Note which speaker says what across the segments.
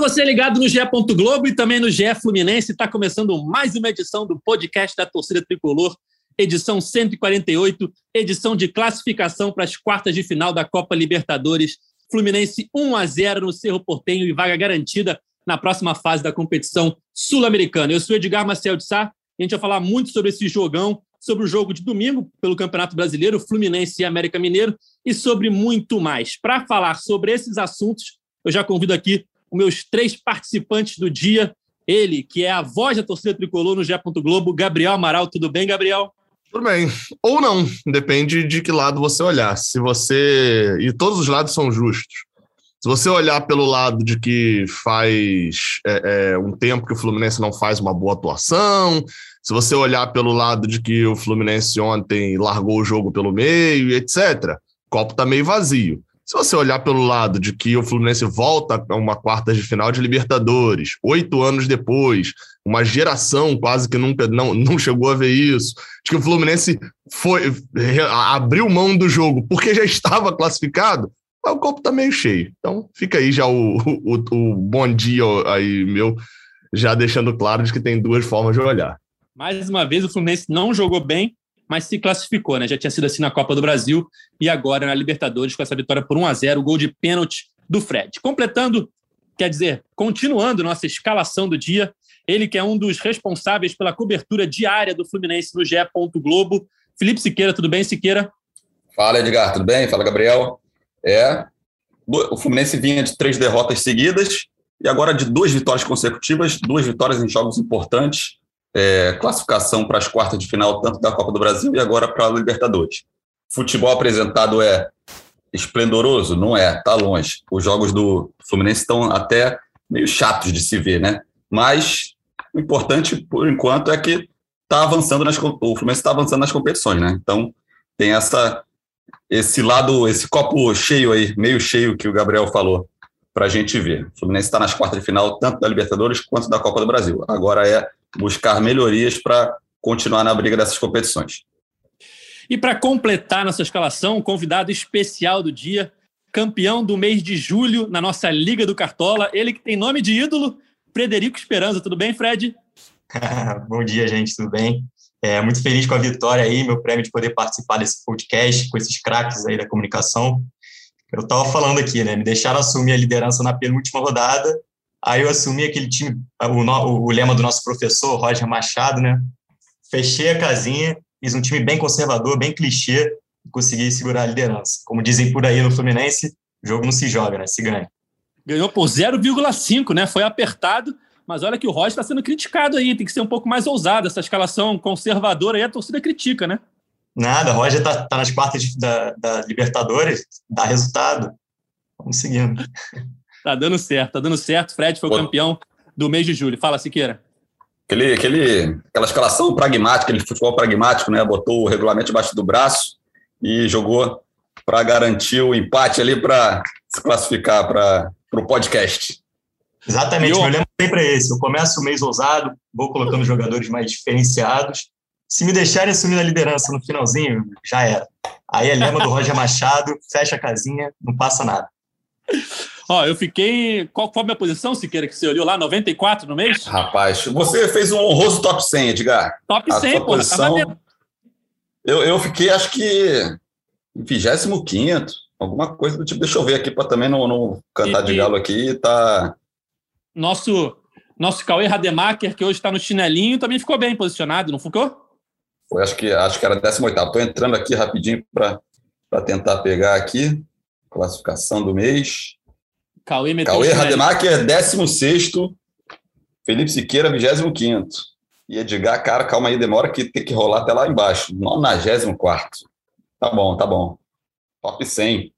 Speaker 1: você ligado no GE. Globo e também no GE Fluminense. Está começando mais uma edição do podcast da Torcida Tricolor, edição 148, edição de classificação para as quartas de final da Copa Libertadores. Fluminense 1 a 0 no Cerro Portenho e vaga garantida na próxima fase da competição sul-americana. Eu sou Edgar Marcel de Sá e a gente vai falar muito sobre esse jogão, sobre o jogo de domingo pelo Campeonato Brasileiro, Fluminense e América Mineiro e sobre muito mais. Para falar sobre esses assuntos, eu já convido aqui os meus três participantes do dia. Ele, que é a voz da torcida tricolor no Gé. Globo, Gabriel Amaral. Tudo bem, Gabriel?
Speaker 2: Tudo bem. Ou não, depende de que lado você olhar. Se você. E todos os lados são justos. Se você olhar pelo lado de que faz é, é, um tempo que o Fluminense não faz uma boa atuação, se você olhar pelo lado de que o Fluminense ontem largou o jogo pelo meio, etc., o copo está meio vazio. Se você olhar pelo lado de que o Fluminense volta a uma quarta de final de Libertadores, oito anos depois, uma geração quase que nunca não, não chegou a ver isso, de que o Fluminense foi abriu mão do jogo porque já estava classificado, o copo está meio cheio. Então fica aí já o, o, o bom dia aí meu, já deixando claro de que tem duas formas de olhar.
Speaker 1: Mais uma vez o Fluminense não jogou bem, mas se classificou, né? Já tinha sido assim na Copa do Brasil e agora na Libertadores com essa vitória por 1 a 0, gol de pênalti do Fred. Completando, quer dizer, continuando nossa escalação do dia, ele que é um dos responsáveis pela cobertura diária do Fluminense no GE. Globo, Felipe Siqueira, tudo bem, Siqueira?
Speaker 3: Fala, Edgar, tudo bem? Fala, Gabriel. É, o Fluminense vinha de três derrotas seguidas e agora de duas vitórias consecutivas, duas vitórias em jogos importantes é, classificação para as quartas de final, tanto da Copa do Brasil e agora para a Libertadores. Futebol apresentado é esplendoroso? Não é, está longe. Os jogos do Fluminense estão até meio chatos de se ver, né? Mas o importante, por enquanto, é que tá avançando nas, o Fluminense está avançando nas competições, né? Então tem essa esse lado, esse copo cheio aí, meio cheio que o Gabriel falou, para a gente ver. O Fluminense está nas quartas de final, tanto da Libertadores quanto da Copa do Brasil. Agora é buscar melhorias para continuar na briga dessas competições.
Speaker 1: E para completar nossa escalação, o convidado especial do dia, campeão do mês de julho na nossa Liga do Cartola, ele que tem nome de ídolo, Frederico Esperança. Tudo bem, Fred?
Speaker 4: Bom dia, gente, tudo bem? É, muito feliz com a vitória aí, meu prêmio de poder participar desse podcast com esses craques aí da comunicação. Eu estava falando aqui, né? Me deixaram assumir a liderança na penúltima rodada Aí eu assumi aquele time, o, o, lema do nosso professor, Roger Machado, né? Fechei a casinha, fiz um time bem conservador, bem clichê, e consegui segurar a liderança. Como dizem por aí no Fluminense, o jogo não se joga, né? Se ganha.
Speaker 1: Ganhou por 0,5, né? Foi apertado, mas olha que o Roger está sendo criticado aí, tem que ser um pouco mais ousado. Essa escalação conservadora aí, a torcida critica, né?
Speaker 4: Nada, o Roger está tá nas quartas da, da Libertadores, dá resultado. Vamos seguindo.
Speaker 1: Tá dando certo, tá dando certo. Fred foi o campeão do mês de julho. Fala, Siqueira.
Speaker 3: Aquele, aquele, aquela escalação pragmática, aquele futebol pragmático, né? Botou o regulamento debaixo do braço e jogou para garantir o empate ali para se classificar para o podcast.
Speaker 4: Exatamente, eu... meu lema sempre é esse. Eu começo o mês ousado, vou colocando jogadores mais diferenciados. Se me deixarem assumir a liderança no finalzinho, já era. Aí é lema do Roger Machado, fecha a casinha, não passa nada.
Speaker 1: Ó, eu fiquei. Qual foi a minha posição, Siqueira, que você olhou lá? 94 no mês?
Speaker 3: Rapaz, você fez um honroso top 100, Edgar.
Speaker 1: Top 100, a pô.
Speaker 3: Posição, eu, eu fiquei, acho que, em 25, alguma coisa do tipo. Deixa eu ver aqui para também não, não cantar e, de galo aqui. Tá.
Speaker 1: Nosso, nosso Cauê Rademacher, que hoje está no chinelinho, também ficou bem posicionado, não ficou?
Speaker 3: Foi, acho que, acho que era 18. Estou entrando aqui rapidinho para tentar pegar aqui. Classificação do mês.
Speaker 1: Cauê meteu
Speaker 3: Cauê Rademacher, 16 Felipe Siqueira, 25 E Edgar, cara, calma aí, demora que tem que rolar até lá embaixo. 94 Tá bom, tá bom. Top 100.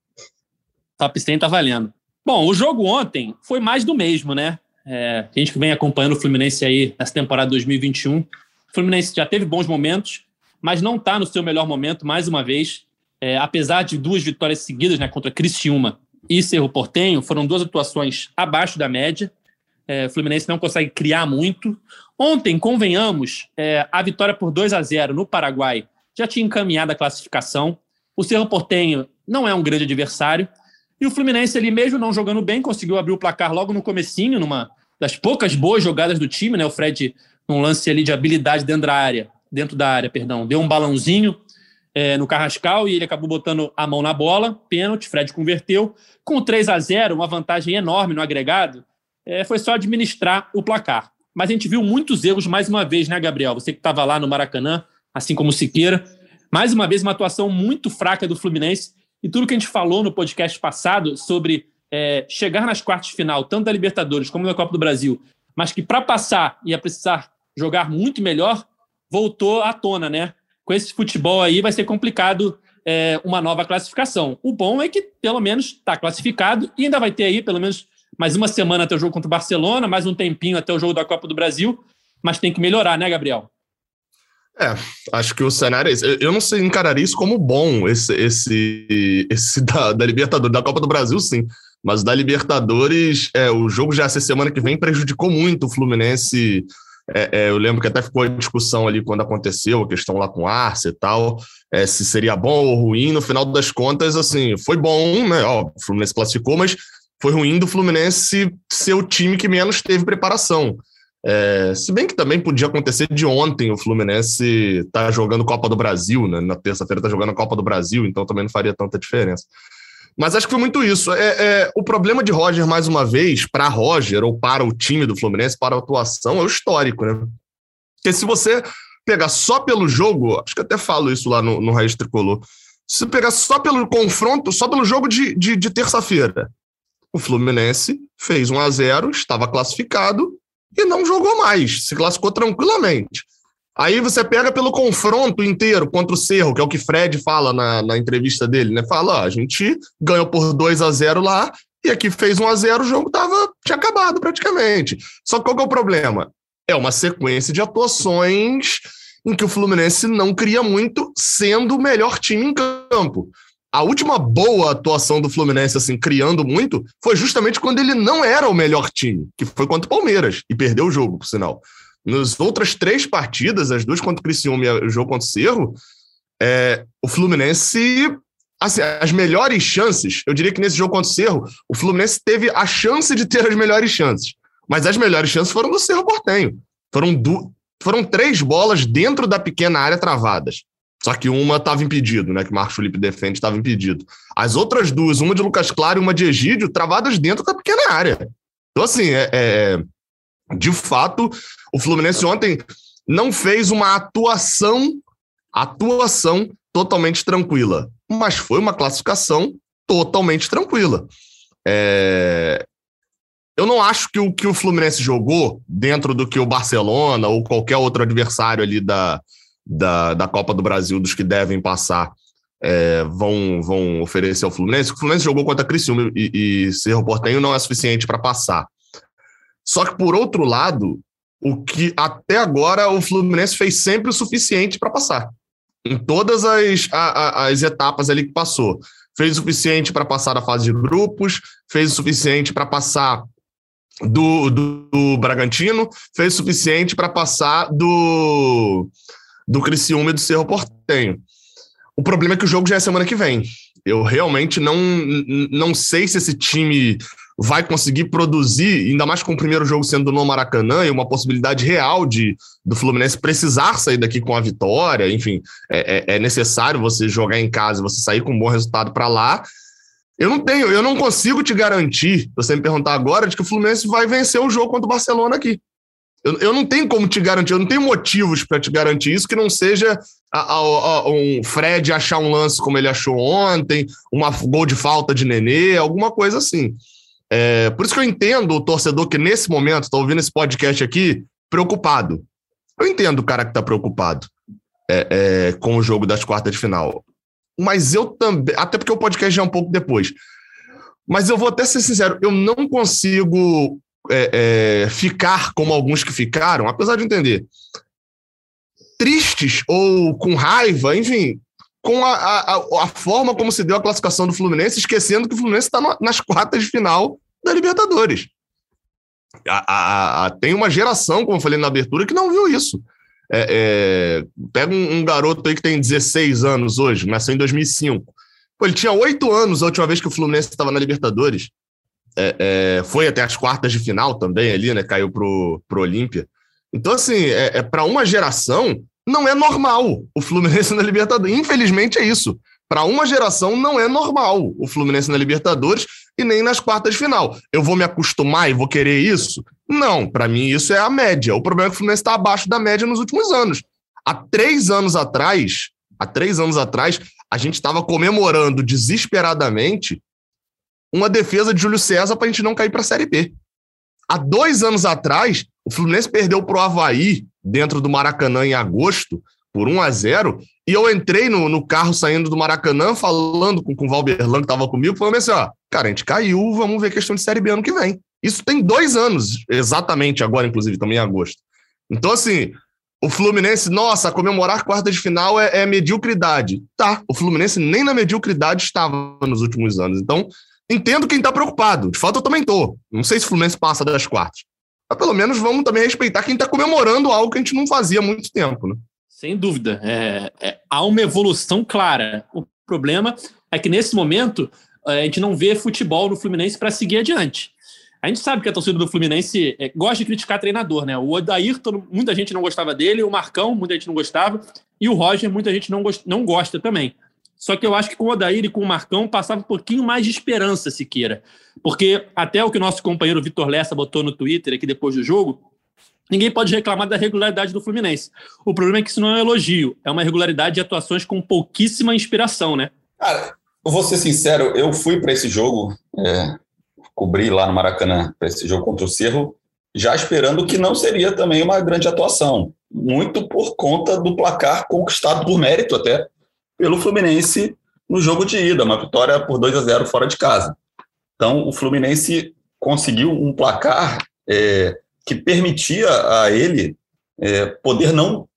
Speaker 1: Top 100 tá valendo. Bom, o jogo ontem foi mais do mesmo, né? É, a gente que vem acompanhando o Fluminense aí nessa temporada 2021. O Fluminense já teve bons momentos, mas não está no seu melhor momento, mais uma vez. É, apesar de duas vitórias seguidas né, contra Criciúma e Cerro Portenho foram duas atuações abaixo da média. É, Fluminense não consegue criar muito. Ontem, convenhamos, é, a vitória por 2 a 0 no Paraguai já tinha encaminhado a classificação. O Cerro Portenho não é um grande adversário. E o Fluminense ali mesmo não jogando bem, conseguiu abrir o placar logo no comecinho, numa das poucas boas jogadas do time, né? O Fred, num lance ali de habilidade dentro da área, dentro da área, perdão, deu um balãozinho é, no Carrascal e ele acabou botando a mão na bola, pênalti, Fred converteu. Com 3 a 0 uma vantagem enorme no agregado, é, foi só administrar o placar. Mas a gente viu muitos erros mais uma vez, né, Gabriel? Você que estava lá no Maracanã, assim como o Siqueira. Mais uma vez, uma atuação muito fraca do Fluminense. E tudo que a gente falou no podcast passado sobre é, chegar nas quartas de final, tanto da Libertadores como da Copa do Brasil, mas que para passar ia precisar jogar muito melhor, voltou à tona, né? Com esse futebol aí vai ser complicado é, uma nova classificação. O bom é que pelo menos está classificado e ainda vai ter aí pelo menos mais uma semana até o jogo contra o Barcelona, mais um tempinho até o jogo da Copa do Brasil, mas tem que melhorar, né, Gabriel?
Speaker 2: É, acho que o cenário é esse. Eu não sei encarar isso como bom, esse, esse, esse da, da Libertadores, da Copa do Brasil, sim. Mas da Libertadores, é, o jogo já essa semana que vem prejudicou muito o Fluminense. É, é, eu lembro que até ficou a discussão ali quando aconteceu, a questão lá com Arce e tal, é, se seria bom ou ruim. No final das contas, assim, foi bom, né? Ó, o Fluminense classificou, mas foi ruim do Fluminense ser o time que menos teve preparação. É, se bem que também podia acontecer de ontem o Fluminense tá jogando Copa do Brasil, né? Na terça-feira tá jogando a Copa do Brasil, então também não faria tanta diferença. Mas acho que foi muito isso. É, é o problema de Roger, mais uma vez, para Roger ou para o time do Fluminense, para a atuação, é o histórico, né? Porque se você pegar só pelo jogo, acho que até falo isso lá no, no Raiz Tricolor, se pegar só pelo confronto, só pelo jogo de, de, de terça-feira, o Fluminense fez 1 a 0 estava classificado e não jogou mais, se classificou tranquilamente. Aí você pega pelo confronto inteiro contra o Cerro, que é o que Fred fala na, na entrevista dele, né? Fala, ó, a gente ganhou por 2 a 0 lá e aqui fez 1 a 0 o jogo tava, tinha acabado praticamente. Só que qual que é o problema? É uma sequência de atuações em que o Fluminense não cria muito, sendo o melhor time em campo. A última boa atuação do Fluminense, assim, criando muito, foi justamente quando ele não era o melhor time, que foi contra o Palmeiras, e perdeu o jogo, por sinal. Nas outras três partidas, as duas contra o Criciúma e o jogo contra o Cerro, é, o Fluminense assim, as melhores chances, eu diria que nesse jogo contra o Cerro, o Fluminense teve a chance de ter as melhores chances. Mas as melhores chances foram do Cerro Portenho. Foram, du foram três bolas dentro da pequena área travadas. Só que uma estava impedido, né? Que o Marcos Felipe defende, estava impedido. As outras duas, uma de Lucas Claro e uma de Egídio, travadas dentro da pequena área. Então, assim, é, é, de fato, o Fluminense ontem não fez uma atuação, atuação totalmente tranquila, mas foi uma classificação totalmente tranquila. É, eu não acho que o que o Fluminense jogou dentro do que o Barcelona ou qualquer outro adversário ali da, da, da Copa do Brasil, dos que devem passar, é, vão, vão oferecer ao Fluminense. O Fluminense jogou contra Criciúma e, e Cerro Portenho não é suficiente para passar. Só que, por outro lado, o que até agora o Fluminense fez sempre o suficiente para passar. Em todas as, a, a, as etapas ali que passou. Fez o suficiente para passar da fase de grupos, fez o suficiente para passar do, do, do, Bragantino, fez o suficiente para passar do, do Criciúma e do Cerro Portenho. O problema é que o jogo já é semana que vem. Eu realmente não, não sei se esse time vai conseguir produzir, ainda mais com o primeiro jogo sendo no Maracanã e uma possibilidade real de do Fluminense precisar sair daqui com a vitória. Enfim, é, é, é necessário você jogar em casa, você sair com um bom resultado para lá. Eu não tenho, eu não consigo te garantir, você me perguntar agora, de que o Fluminense vai vencer o jogo contra o Barcelona aqui. Eu, eu não tenho como te garantir, eu não tenho motivos para te garantir isso que não seja a, a, a, um Fred achar um lance como ele achou ontem, uma gol de falta de Nenê, alguma coisa assim. É, por isso que eu entendo o torcedor que nesse momento está ouvindo esse podcast aqui preocupado. Eu entendo o cara que está preocupado é, é, com o jogo das quartas de final. Mas eu também, até porque o podcast já é um pouco depois. Mas eu vou até ser sincero, eu não consigo é, é, ficar como alguns que ficaram, apesar de entender, tristes ou com raiva, enfim, com a, a, a, forma como se deu a classificação do Fluminense, esquecendo que o Fluminense está nas quartas de final da Libertadores. A, tem uma geração, como eu falei na abertura, que não viu isso. É, é, pega um, um, garoto aí que tem 16 anos hoje, nasceu em 2005. Pô, ele tinha oito anos a última vez que o Fluminense estava na Libertadores. É, é, foi até as quartas de final também ali, né? Caiu pro, pro Olímpia. Então, assim, é, é para uma geração, não é normal o Fluminense na Libertadores. Infelizmente é isso. Para uma geração, não é normal o Fluminense na Libertadores e nem nas quartas de final. Eu vou me acostumar e vou querer isso? Não, para mim isso é a média. O problema é que o Fluminense está abaixo da média nos últimos anos. Há três anos atrás, há três anos atrás, a gente estava comemorando desesperadamente uma defesa de Júlio César para a gente não cair para a Série B. Há dois anos atrás, o Fluminense perdeu para o Havaí dentro do Maracanã em agosto, por 1 a 0 e eu entrei no, no carro saindo do Maracanã, falando com, com o Valberlan, que estava comigo, falando assim: ó, cara, a gente caiu, vamos ver questão de Série B ano que vem. Isso tem dois anos, exatamente agora, inclusive, também em agosto. Então, assim, o Fluminense, nossa, comemorar quarta de final é, é mediocridade. Tá, o Fluminense nem na mediocridade estava nos últimos anos. Então, entendo quem está preocupado. De fato, eu também tô. Não sei se o Fluminense passa das quartas. Mas pelo menos vamos também respeitar quem está comemorando algo que a gente não fazia há muito tempo, né?
Speaker 1: Sem dúvida. É, é, há uma evolução clara. O problema é que, nesse momento, a gente não vê futebol no Fluminense para seguir adiante. A gente sabe que a torcida do Fluminense é, gosta de criticar treinador, né? O Odair, muita gente não gostava dele, o Marcão, muita gente não gostava, e o Roger, muita gente não, gost, não gosta também. Só que eu acho que com o Odair e com o Marcão passava um pouquinho mais de esperança, se queira. Porque até o que o nosso companheiro Vitor Lessa botou no Twitter aqui depois do jogo, ninguém pode reclamar da regularidade do Fluminense. O problema é que isso não é um elogio, é uma regularidade de atuações com pouquíssima inspiração, né?
Speaker 3: Cara, eu vou ser sincero, eu fui para esse jogo, é, cobri lá no Maracanã para esse jogo contra o Cerro, já esperando que não seria também uma grande atuação, muito por conta do placar conquistado por mérito até pelo Fluminense no jogo de ida, uma vitória por 2 a 0 fora de casa. Então, o Fluminense conseguiu um placar é, que permitia a ele é, poder não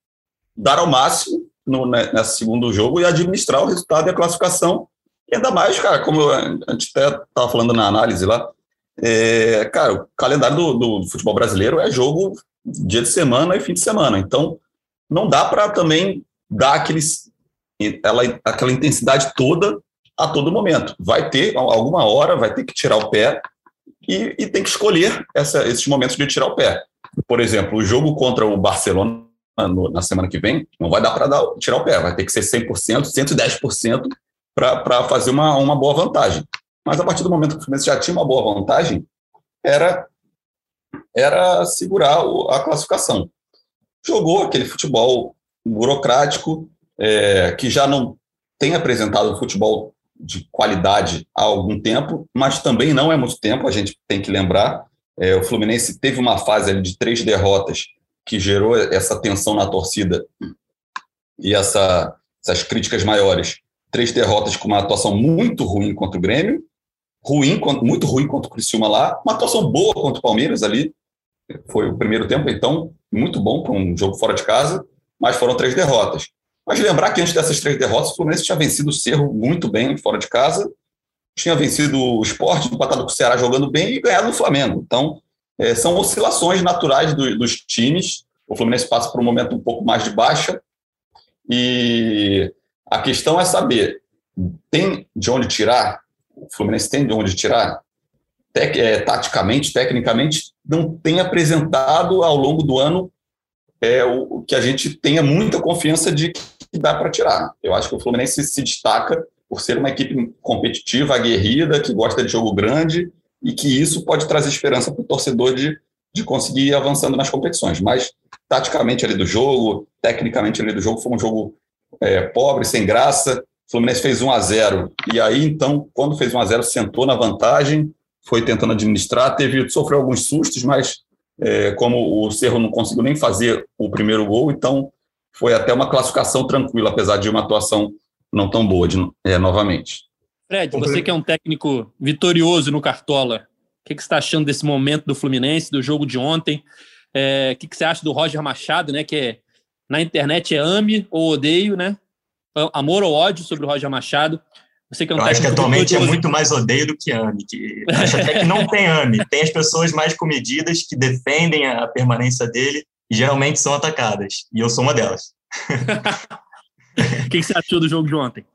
Speaker 3: dar ao máximo no, né, nesse segundo jogo e administrar o resultado e a classificação. E ainda mais, cara, como a gente até estava falando na análise lá, é, cara, o calendário do, do, futebol brasileiro é jogo dia de semana e fim de semana. Então, não dá para também dar aqueles, ela, aquela intensidade toda a todo momento. Vai ter, alguma hora, vai ter que tirar o pé e, e tem que escolher essa, esses momentos de tirar o pé. Por exemplo, o jogo contra o Barcelona no, na semana que vem, não vai dar para tirar o pé, vai ter que ser 100%, 110% para fazer uma, uma boa vantagem. Mas a partir do momento que o Fluminense já tinha uma boa vantagem, era, era segurar a classificação. Jogou aquele futebol burocrático, é, que já não tem apresentado futebol de qualidade há algum tempo, mas também não é muito tempo, a gente tem que lembrar. É, o Fluminense teve uma fase de três derrotas que gerou essa tensão na torcida e essa, essas críticas maiores. Três derrotas com uma atuação muito ruim contra o Grêmio, ruim, muito ruim contra o Criciúma lá, uma atuação boa contra o Palmeiras ali, foi o primeiro tempo, então, muito bom para um jogo fora de casa, mas foram três derrotas. Mas lembrar que antes dessas três derrotas, o Fluminense tinha vencido o Cerro muito bem fora de casa, tinha vencido o Sport, empatado com o Ceará jogando bem e ganhado no Flamengo. Então, é, são oscilações naturais do, dos times. O Fluminense passa por um momento um pouco mais de baixa. E a questão é saber: tem de onde tirar? O Fluminense tem de onde tirar? Tec, é, taticamente, tecnicamente, não tem apresentado ao longo do ano é, o, que a gente tenha muita confiança de dá para tirar. Eu acho que o Fluminense se destaca por ser uma equipe competitiva, aguerrida, que gosta de jogo grande e que isso pode trazer esperança para o torcedor de, de conseguir ir avançando nas competições. Mas, taticamente ali do jogo, tecnicamente ali do jogo, foi um jogo é, pobre, sem graça. O Fluminense fez 1 a 0 e aí, então, quando fez 1 a 0 sentou na vantagem, foi tentando administrar, teve sofreu alguns sustos, mas é, como o Cerro não conseguiu nem fazer o primeiro gol, então foi até uma classificação tranquila, apesar de uma atuação não tão boa de, é, novamente.
Speaker 1: Fred, você que é um técnico vitorioso no Cartola, o que, que você está achando desse momento do Fluminense, do jogo de ontem? É, o que, que você acha do Roger Machado, né? Que é, na internet é ame ou odeio, né? Amor ou ódio sobre o Roger Machado.
Speaker 4: Você que é um eu acho que atualmente é muito mais odeio do que ame. Que acho até que não tem ame. Tem as pessoas mais comedidas que defendem a permanência dele e geralmente são atacadas. E eu sou uma delas.
Speaker 1: O que, que, você achou do jogo de ontem?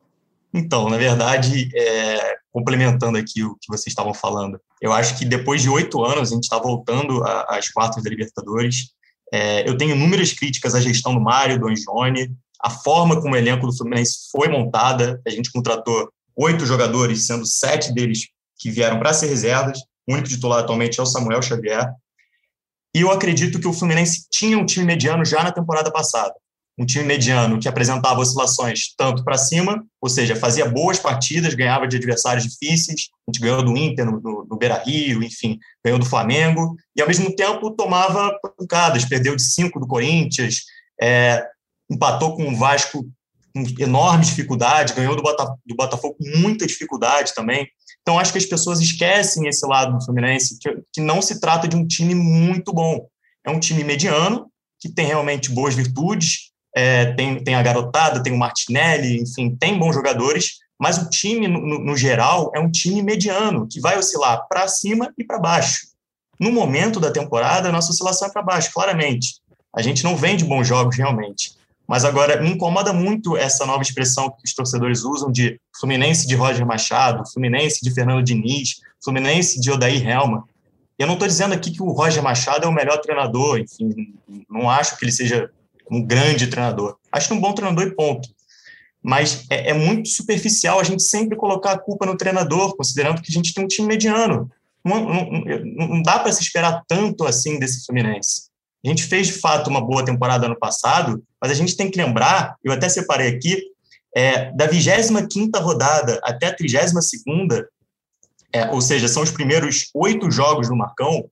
Speaker 4: Então, na verdade, é, complementando aqui o que vocês estavam falando, eu acho que depois de oito anos a gente está voltando às quartas da Libertadores. É, eu tenho inúmeras críticas à gestão do Mário, do Angione, a forma como o elenco do Fluminense foi montada. A gente contratou oito jogadores, sendo sete deles que vieram para ser reservas. O único titular atualmente é o Samuel Xavier. E eu acredito que o Fluminense tinha um time mediano já na temporada passada. Um time mediano que apresentava oscilações tanto para cima, ou seja, fazia boas partidas, ganhava de adversários difíceis, a gente ganhou do Inter no, no, no Beira-Rio, enfim, ganhou do Flamengo, e ao mesmo tempo tomava pancadas, perdeu de cinco do Corinthians, é, empatou com o Vasco com enorme dificuldade, ganhou do, do Botafogo com muita dificuldade também. Então, acho que as pessoas esquecem esse lado do Fluminense, que, que não se trata de um time muito bom. É um time mediano, que tem realmente boas virtudes, é, tem, tem a garotada, tem o Martinelli, enfim, tem bons jogadores, mas o time, no, no geral, é um time mediano, que vai oscilar para cima e para baixo. No momento da temporada, a nossa oscilação é para baixo, claramente. A gente não vende bons jogos realmente. Mas agora me incomoda muito essa nova expressão que os torcedores usam de Fluminense de Roger Machado, Fluminense de Fernando Diniz, Fluminense de Odair Helma. Eu não estou dizendo aqui que o Roger Machado é o melhor treinador, enfim, não acho que ele seja um grande treinador. Acho um bom treinador e ponto. Mas é, é muito superficial a gente sempre colocar a culpa no treinador, considerando que a gente tem um time mediano. Não, não, não dá para se esperar tanto assim desse Fluminense. A gente fez, de fato, uma boa temporada ano passado, mas a gente tem que lembrar, eu até separei aqui, é, da 25ª rodada até a 32ª, é, ou seja, são os primeiros oito jogos do Marcão,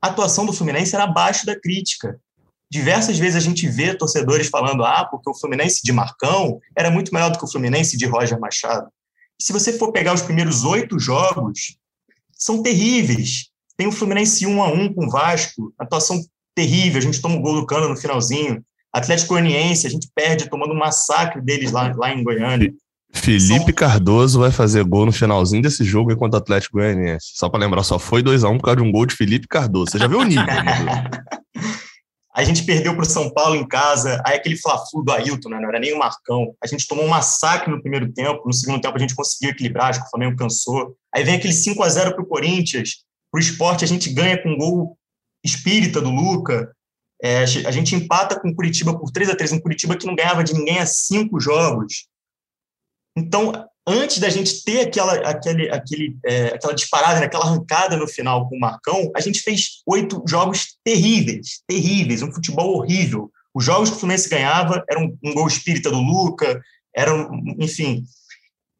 Speaker 4: a atuação do Fluminense era abaixo da crítica. Diversas vezes a gente vê torcedores falando, ah, porque o Fluminense de Marcão era muito melhor do que o Fluminense de Roger Machado. Se você for pegar os primeiros oito jogos, são terríveis. Tem o Fluminense 1 a 1 com o Vasco, atuação terrível, a gente toma o gol do Cano no finalzinho. Atlético Goianiense, a gente perde tomando um massacre deles lá, lá em Goiânia.
Speaker 2: Felipe São... Cardoso vai fazer gol no finalzinho desse jogo enquanto Atlético Goianiense. Só para lembrar, só foi 2 a 1 por causa de um gol de Felipe Cardoso. Você já viu o nível?
Speaker 4: A gente perdeu para o São Paulo em casa, aí aquele fla-flu do Ailton, né? não era nem o Marcão. A gente tomou um massacre no primeiro tempo, no segundo tempo a gente conseguiu equilibrar, acho que o Flamengo cansou. Aí vem aquele 5 a 0 para o Corinthians, para o esporte a gente ganha com um gol espírita do Luca. É, a gente empata com Curitiba por 3 a 3 um Curitiba que não ganhava de ninguém há cinco jogos. Então, antes da gente ter aquela, aquele, aquele, é, aquela disparada, né, aquela arrancada no final com o Marcão, a gente fez oito jogos terríveis, terríveis, um futebol horrível. Os jogos que o Fluminense ganhava eram um gol espírita do Luca, eram, enfim.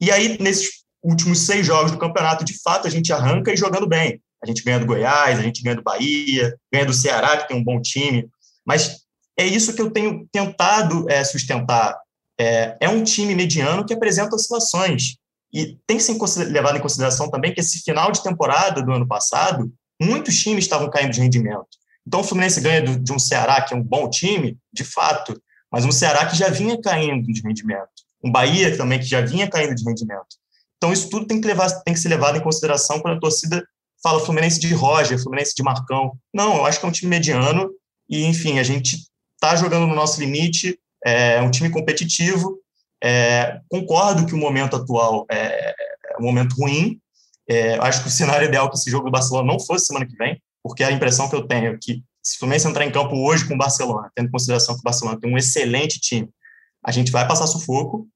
Speaker 4: E aí, nesses últimos seis jogos do campeonato, de fato, a gente arranca e jogando bem. A gente ganha do Goiás, a gente ganha do Bahia, ganha do Ceará, que tem um bom time. Mas é isso que eu tenho tentado é, sustentar é, é um time mediano que apresenta oscilações. E tem que ser levado em consideração também que esse final de temporada do ano passado, muitos times estavam caindo de rendimento. Então o Fluminense ganha de um Ceará, que é um bom time, de fato, mas um Ceará que já vinha caindo de rendimento. Um Bahia também que já vinha caindo de rendimento. Então isso tudo tem que, levar, tem que ser levado em consideração quando a torcida fala Fluminense de Roger, Fluminense de Marcão. Não, eu acho que é um time mediano e, enfim, a gente está jogando no nosso limite, é um time competitivo. É, concordo que o momento atual é, é um momento ruim. É, acho que o cenário ideal é que esse jogo do Barcelona não fosse semana que vem, porque a impressão que eu tenho é que se o Fluminense entrar em campo hoje com o Barcelona, tendo em consideração que o Barcelona tem um excelente time, a gente vai passar sufoco.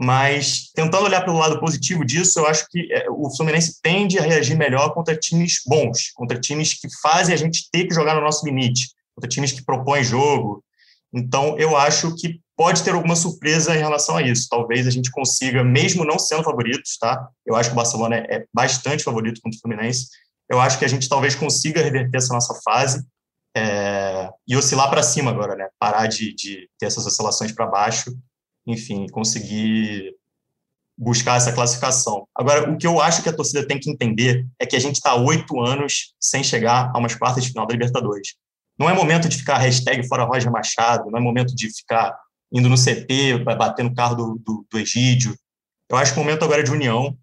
Speaker 4: Mas tentando olhar pelo lado positivo disso, eu acho que é, o Fluminense tende a reagir melhor contra times bons, contra times que fazem a gente ter que jogar no nosso limite, contra times que propõem jogo, então, eu acho que pode ter alguma surpresa em relação a isso. Talvez a gente consiga, mesmo não sendo favoritos, tá? Eu acho que o Barcelona é bastante favorito contra o Fluminense. Eu acho que a gente talvez consiga reverter essa nossa fase é, e oscilar para cima agora, né? Parar de, de ter essas oscilações para baixo, enfim, conseguir buscar essa classificação. Agora, o que eu acho que a torcida tem que entender é que a gente está oito anos sem chegar a umas quartas de final da Libertadores. Não é momento de ficar hashtag fora Roger Machado, não é momento de ficar indo no CT, bater no carro do, do, do Egídio. Eu acho que o momento agora é de união.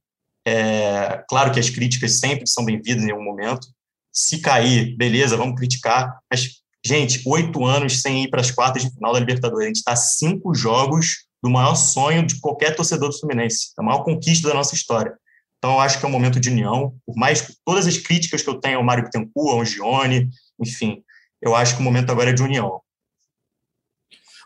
Speaker 4: É, claro que as críticas sempre são bem-vindas em algum momento. Se cair, beleza, vamos criticar. Mas, gente, oito anos sem ir para as quartas de final da Libertadores. A gente está cinco jogos do maior sonho de qualquer torcedor do Fluminense, da maior conquista da nossa história. Então, eu acho que é um momento de união, por mais todas as críticas que eu tenho ao Mário Bittencourt, ao Gione, enfim, eu acho que o momento agora é de união.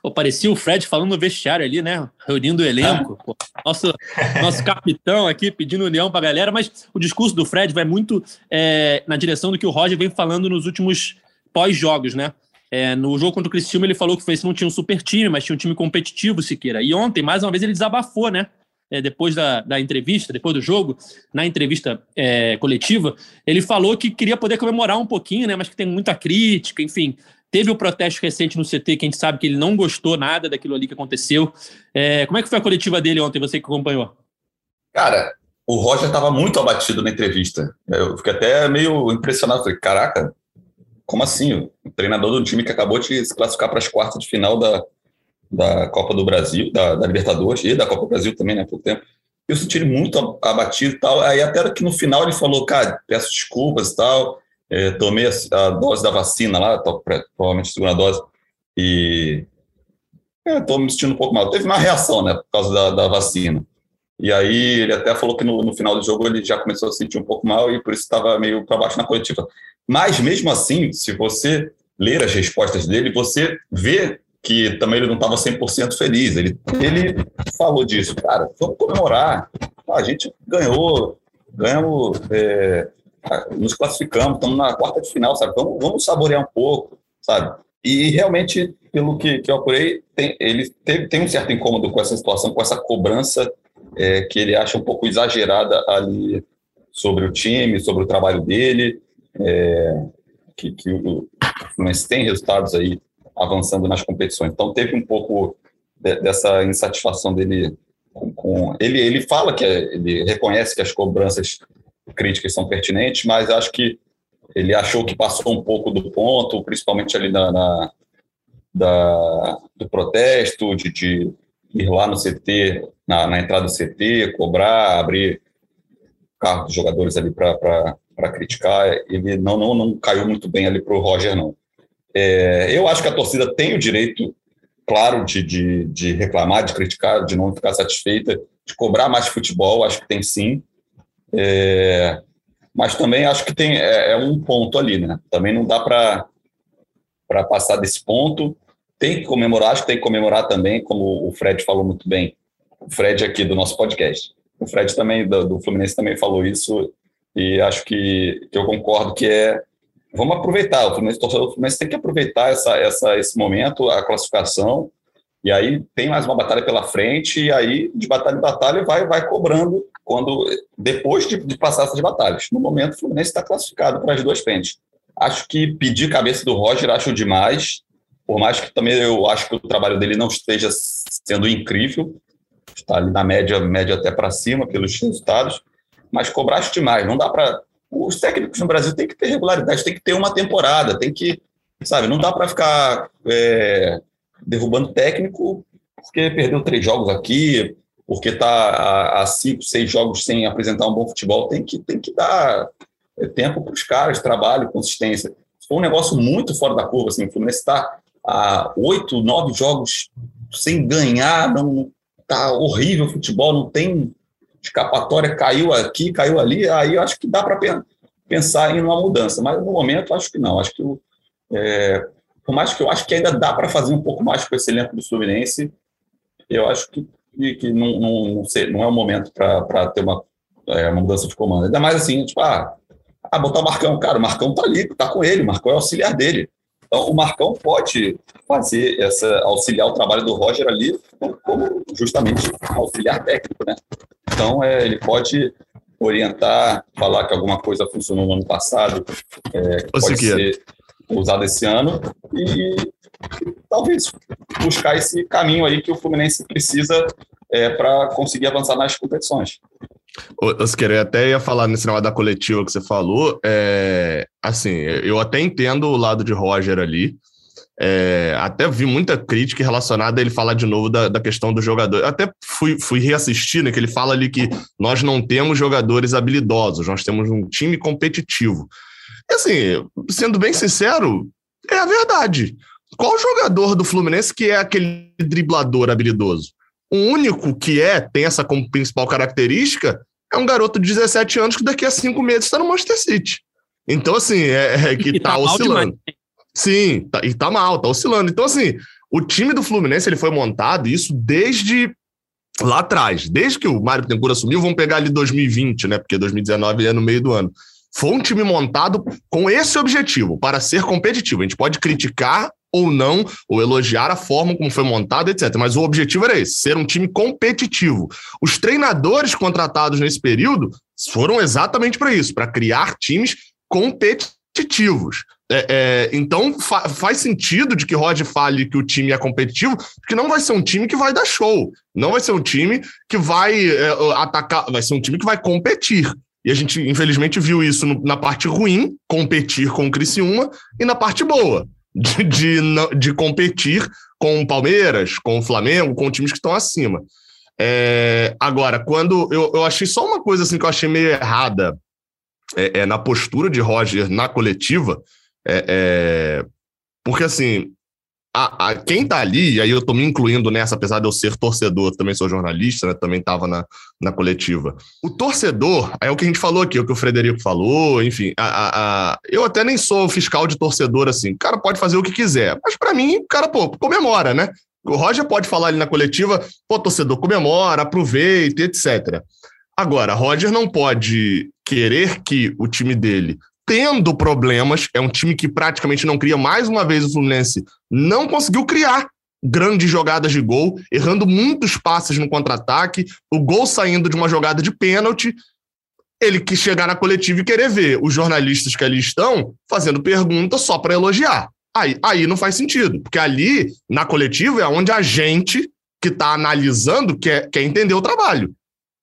Speaker 1: Pô, parecia o Fred falando no vestiário ali, né? Reunindo o elenco. Pô, nosso, nosso capitão aqui pedindo união para a galera, mas o discurso do Fred vai muito é, na direção do que o Roger vem falando nos últimos pós-jogos, né? É, no jogo contra o Cristiano, ele falou que o Fluminense não tinha um super time, mas tinha um time competitivo, Siqueira. E ontem, mais uma vez, ele desabafou, né? É, depois da, da entrevista, depois do jogo, na entrevista é, coletiva, ele falou que queria poder comemorar um pouquinho, né? Mas que tem muita crítica, enfim. Teve o protesto recente no CT, que a gente sabe que ele não gostou nada daquilo ali que aconteceu. É, como é que foi a coletiva dele ontem, você que acompanhou?
Speaker 3: Cara, o Roger estava muito abatido na entrevista. Eu fiquei até meio impressionado. Falei, caraca, como assim? O treinador do time que acabou de se classificar para as quartas de final da, da Copa do Brasil, da, da Libertadores e da Copa do Brasil também, né, por tempo. Eu senti muito abatido e tal. Aí até que no final ele falou, cara, peço desculpas e tal. É, tomei a, a, dose da vacina lá, tô, provavelmente segunda dose, e estou é, me sentindo um pouco mal. Teve uma reação, né, por causa da, da vacina. E aí ele até falou que no, no, final do jogo ele já começou a sentir um pouco mal e por isso estava meio para baixo na coletiva. Mas, mesmo assim, se você ler as respostas dele, você vê que também ele não estava 100% feliz. Ele, ele falou disso, cara, vamos comemorar. A gente ganhou, ganhamos, é, nos classificamos, estamos na quarta de final, sabe? Vamos, vamos saborear um pouco, sabe? E realmente, pelo que, que eu apurei, tem, ele teve, tem um certo incômodo com essa situação, com essa cobrança é, que ele acha um pouco exagerada ali sobre o time, sobre o trabalho dele é, que, que o Fluminense tem resultados aí avançando nas competições. Então teve um pouco de, dessa insatisfação dele com, com, ele ele fala que é, ele reconhece que as cobranças críticas são pertinentes, mas acho que ele achou que passou um pouco do ponto, principalmente ali na, na da, do protesto, de, de, ir lá no CT, na, na entrada do CT, cobrar, abrir carro dos jogadores ali para criticar, ele não, não, não caiu muito bem ali para o Roger, não. É, eu acho que a torcida tem o direito, claro, de, de, de, reclamar, de criticar, de não ficar satisfeita, de cobrar mais futebol, acho que tem sim. É, mas também acho que tem é, é, um ponto ali, né? Também não dá para passar desse ponto. Tem que comemorar, acho que tem que comemorar também, como o Fred falou muito bem, o Fred aqui do nosso podcast. O Fred também, do, do Fluminense, também falou isso e acho que, que eu concordo que é vamos aproveitar, o Fluminense, o Fluminense tem que aproveitar essa, essa, esse momento, a classificação, e aí tem mais uma batalha pela frente, e aí de batalha em batalha vai, vai cobrando quando depois de, de passar essas batalhas. No momento, o Fluminense está classificado para as duas frentes. Acho que pedir cabeça do Roger acho demais, por mais que também eu acho que o trabalho dele não esteja sendo incrível, está ali na média, média até para cima pelos resultados, mas cobraste demais. Não dá para. Os técnicos no Brasil têm que ter regularidade, tem que ter uma temporada, tem que. Sabe, não dá para ficar é, derrubando técnico porque perdeu três jogos aqui, porque está há cinco, seis jogos sem apresentar um bom futebol. Tem que, tem que dar é, tempo para os caras, trabalho, consistência. Foi um negócio muito fora da curva. Assim, o Fluminense está há oito, nove jogos sem ganhar, não está horrível o futebol, não tem escapatória caiu aqui, caiu ali, aí eu acho que dá para pensar em uma mudança, mas no momento acho que não. Acho que, é, por mais que eu acho que ainda dá para fazer um pouco mais com esse elenco do Fluminense, eu acho que, que não, não, não, sei, não é o momento para ter uma, é, uma mudança de comando. Ainda mais assim, tipo, ah, ah, botar o Marcão. Cara, o Marcão tá ali, tá com ele, o Marcão é auxiliar dele. Então, o Marcão pode fazer essa auxiliar o trabalho do Roger ali como justamente auxiliar técnico, né? Então, é, ele pode orientar, falar que alguma coisa funcionou no ano passado, é, que pode ser usado esse ano e, e, talvez buscar esse caminho aí que o Fluminense precisa é, para conseguir avançar nas competições.
Speaker 2: Oscar, eu até ia falar nesse negócio da coletiva que você falou. É, assim, eu até entendo o lado de Roger ali. É, até vi muita crítica relacionada a ele falar de novo da, da questão do jogador. Até fui, fui reassistir, né, que ele fala ali que nós não temos jogadores habilidosos, nós temos um time competitivo. E assim, sendo bem sincero, é a verdade. Qual jogador do Fluminense que é aquele driblador habilidoso? O único que é, tem essa como principal característica, é um garoto de 17 anos que daqui a cinco meses está no Manchester City. Então, assim, é, é que está tá oscilando. Sim, tá, e tá mal, tá oscilando. Então, assim, o time do Fluminense ele foi montado, isso desde lá atrás, desde que o Mário Tencourt assumiu, vamos pegar ali 2020, né? Porque 2019 é no meio do ano. Foi um time montado com esse objetivo, para ser competitivo. A gente pode criticar ou não, ou elogiar a forma como foi montado, etc. Mas o objetivo era esse, ser um time competitivo. Os treinadores contratados nesse período foram exatamente para isso, para criar times competitivos. É, é, então fa faz sentido de que Roger fale que o time é competitivo, porque não vai ser um time que vai dar show, não vai ser um time que vai é, atacar, vai ser um time que vai competir. E a gente, infelizmente, viu isso no, na parte ruim, competir com o Criciúma, e na parte boa, de, de, de competir com o Palmeiras, com o Flamengo, com times que estão acima. É, agora, quando eu, eu achei só uma coisa assim que eu achei meio errada é, é na postura de Roger na coletiva, é, é, porque assim, a, a, quem tá ali, e aí eu tô me incluindo nessa, apesar de eu ser torcedor, também sou jornalista, né, também tava na, na coletiva. O torcedor, é o que a gente falou aqui, o que o Frederico falou, enfim, a, a, eu até nem sou fiscal de torcedor assim, o cara pode fazer o que quiser, mas para mim, o cara, pô, comemora, né? O Roger pode falar ali na coletiva, pô, torcedor, comemora, aproveita, etc. Agora, Roger não pode querer que o time dele tendo problemas. É um time que praticamente não cria. Mais uma vez, o Fluminense não conseguiu criar grandes jogadas de gol, errando muitos passes no contra-ataque, o gol saindo de uma jogada de pênalti. Ele que chegar na coletiva e querer ver os jornalistas que ali estão fazendo perguntas só para elogiar. Aí, aí não faz sentido, porque ali, na coletiva, é onde a gente que está analisando quer, quer entender o trabalho.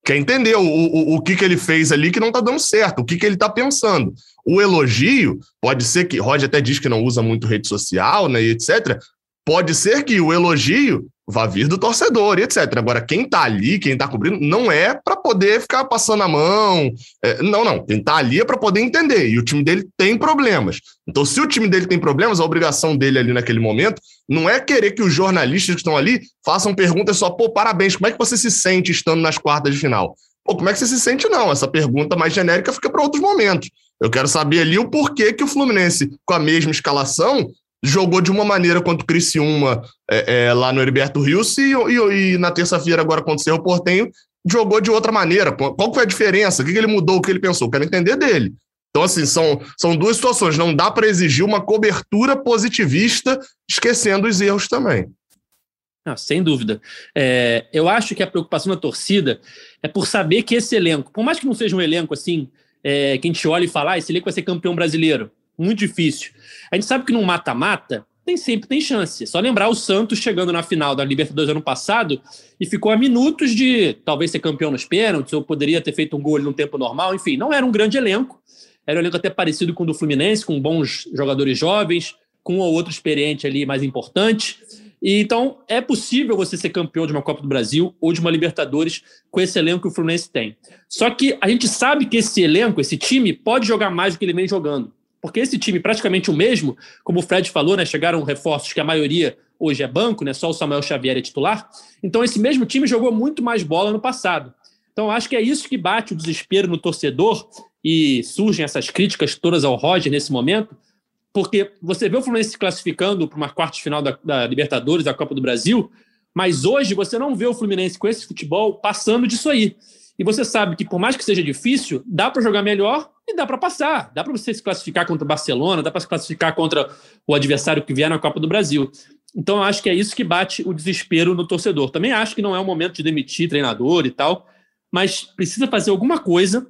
Speaker 2: Quer entender o, o, o que, que ele fez ali que não está dando certo, o que, que ele está pensando. O elogio, pode ser que, Roger até diz que não usa muito rede social, né, e etc. Pode ser que o elogio vá vir do torcedor e etc. Agora, quem está ali, quem está cobrindo, não é para poder ficar passando a mão. É, não, não. Quem está ali é para poder entender. E o time dele tem problemas. Então, se o time dele tem problemas, a obrigação dele ali naquele momento não é querer que os jornalistas que estão ali façam perguntas só, pô, parabéns, como é que você se sente estando nas quartas de final? Pô, como é que você se sente? Não. Essa pergunta mais genérica fica para outros momentos. Eu quero saber ali o porquê que o Fluminense, com a mesma escalação, jogou de uma maneira contra o Criciúma é, é, lá no Heriberto Rios e, e, e na terça-feira agora contra o Cerro Portenho jogou de outra maneira. Qual foi a diferença? O que, ele mudou? O que ele pensou? Quero entender dele. Então, assim, são, são duas situações. Não dá para exigir uma cobertura positivista, esquecendo os erros também.
Speaker 1: Não, sem dúvida. É, eu acho que a preocupação da torcida é por saber que esse elenco, por mais que não seja um elenco assim, é, que a gente olha e fala, ah, esse elenco vai ser campeão brasileiro muito difícil. A gente sabe que no mata-mata tem sempre tem chance. É só lembrar o Santos chegando na final da Libertadores ano passado e ficou a minutos de talvez ser campeão nos pênaltis, ou poderia ter feito um gol no tempo normal. Enfim, não era um grande elenco. Era um elenco até parecido com o do Fluminense, com bons jogadores jovens, com um ou outro experiente ali mais importante. E, então, é possível você ser campeão de uma Copa do Brasil ou de uma Libertadores com esse elenco que o Fluminense tem. Só que a gente sabe que esse elenco, esse time, pode jogar mais do que ele vem jogando. Porque esse time, praticamente o mesmo, como o Fred falou, né, chegaram reforços que a maioria hoje é banco, né, só o Samuel Xavier é titular. Então, esse mesmo time jogou muito mais bola no passado. Então, acho que é isso que bate o desespero no torcedor e surgem essas críticas todas ao Roger nesse momento, porque você vê o Fluminense se classificando para uma quarta final da, da Libertadores, da Copa do Brasil, mas hoje você não vê o Fluminense com esse futebol passando disso aí. E você sabe que, por mais que seja difícil, dá para jogar melhor e dá para passar. Dá para você se classificar contra o Barcelona, dá para se classificar contra o adversário que vier na Copa do Brasil. Então, acho que é isso que bate o desespero no torcedor. Também acho que não é o momento de demitir treinador e tal, mas precisa fazer alguma coisa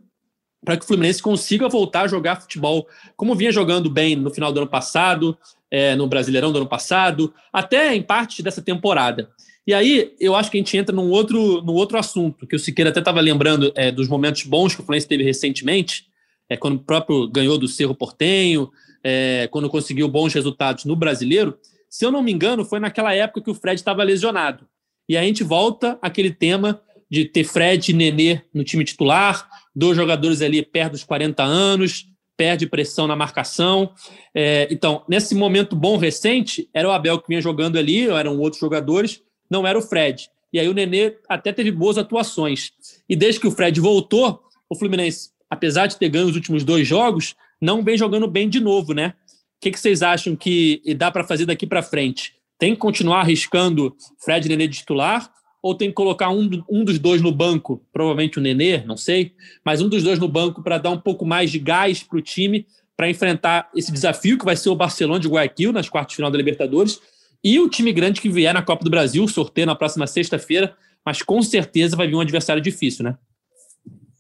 Speaker 1: para que o Fluminense consiga voltar a jogar futebol como vinha jogando bem no final do ano passado, é, no Brasileirão do ano passado, até em parte dessa temporada. E aí, eu acho que a gente entra num outro, num outro assunto, que o Siqueira até estava lembrando é, dos momentos bons que o Fluminense teve recentemente, é, quando o próprio ganhou do Cerro Portenho, é, quando conseguiu bons resultados no Brasileiro. Se eu não me engano, foi naquela época que o Fred estava lesionado. E a gente volta àquele tema de ter Fred e Nenê no time titular, dois jogadores ali perto dos 40 anos, perde pressão na marcação. É, então, nesse momento bom recente, era o Abel que vinha jogando ali, eram outros jogadores, não era o Fred. E aí o Nenê até teve boas atuações. E desde que o Fred voltou, o Fluminense, apesar de ter ganho os últimos dois jogos, não vem jogando bem de novo, né? O que, que vocês acham que dá para fazer daqui para frente? Tem que continuar arriscando Fred Nenê de titular? Ou tem que colocar um, um dos dois no banco, provavelmente o Nenê, não sei, mas um dos dois no banco para dar um pouco mais de gás para o time para enfrentar esse desafio que vai ser o Barcelona de Guayaquil nas quartas de final da Libertadores e o time grande que vier na Copa do Brasil, sorteio na próxima sexta-feira, mas com certeza vai vir um adversário difícil, né?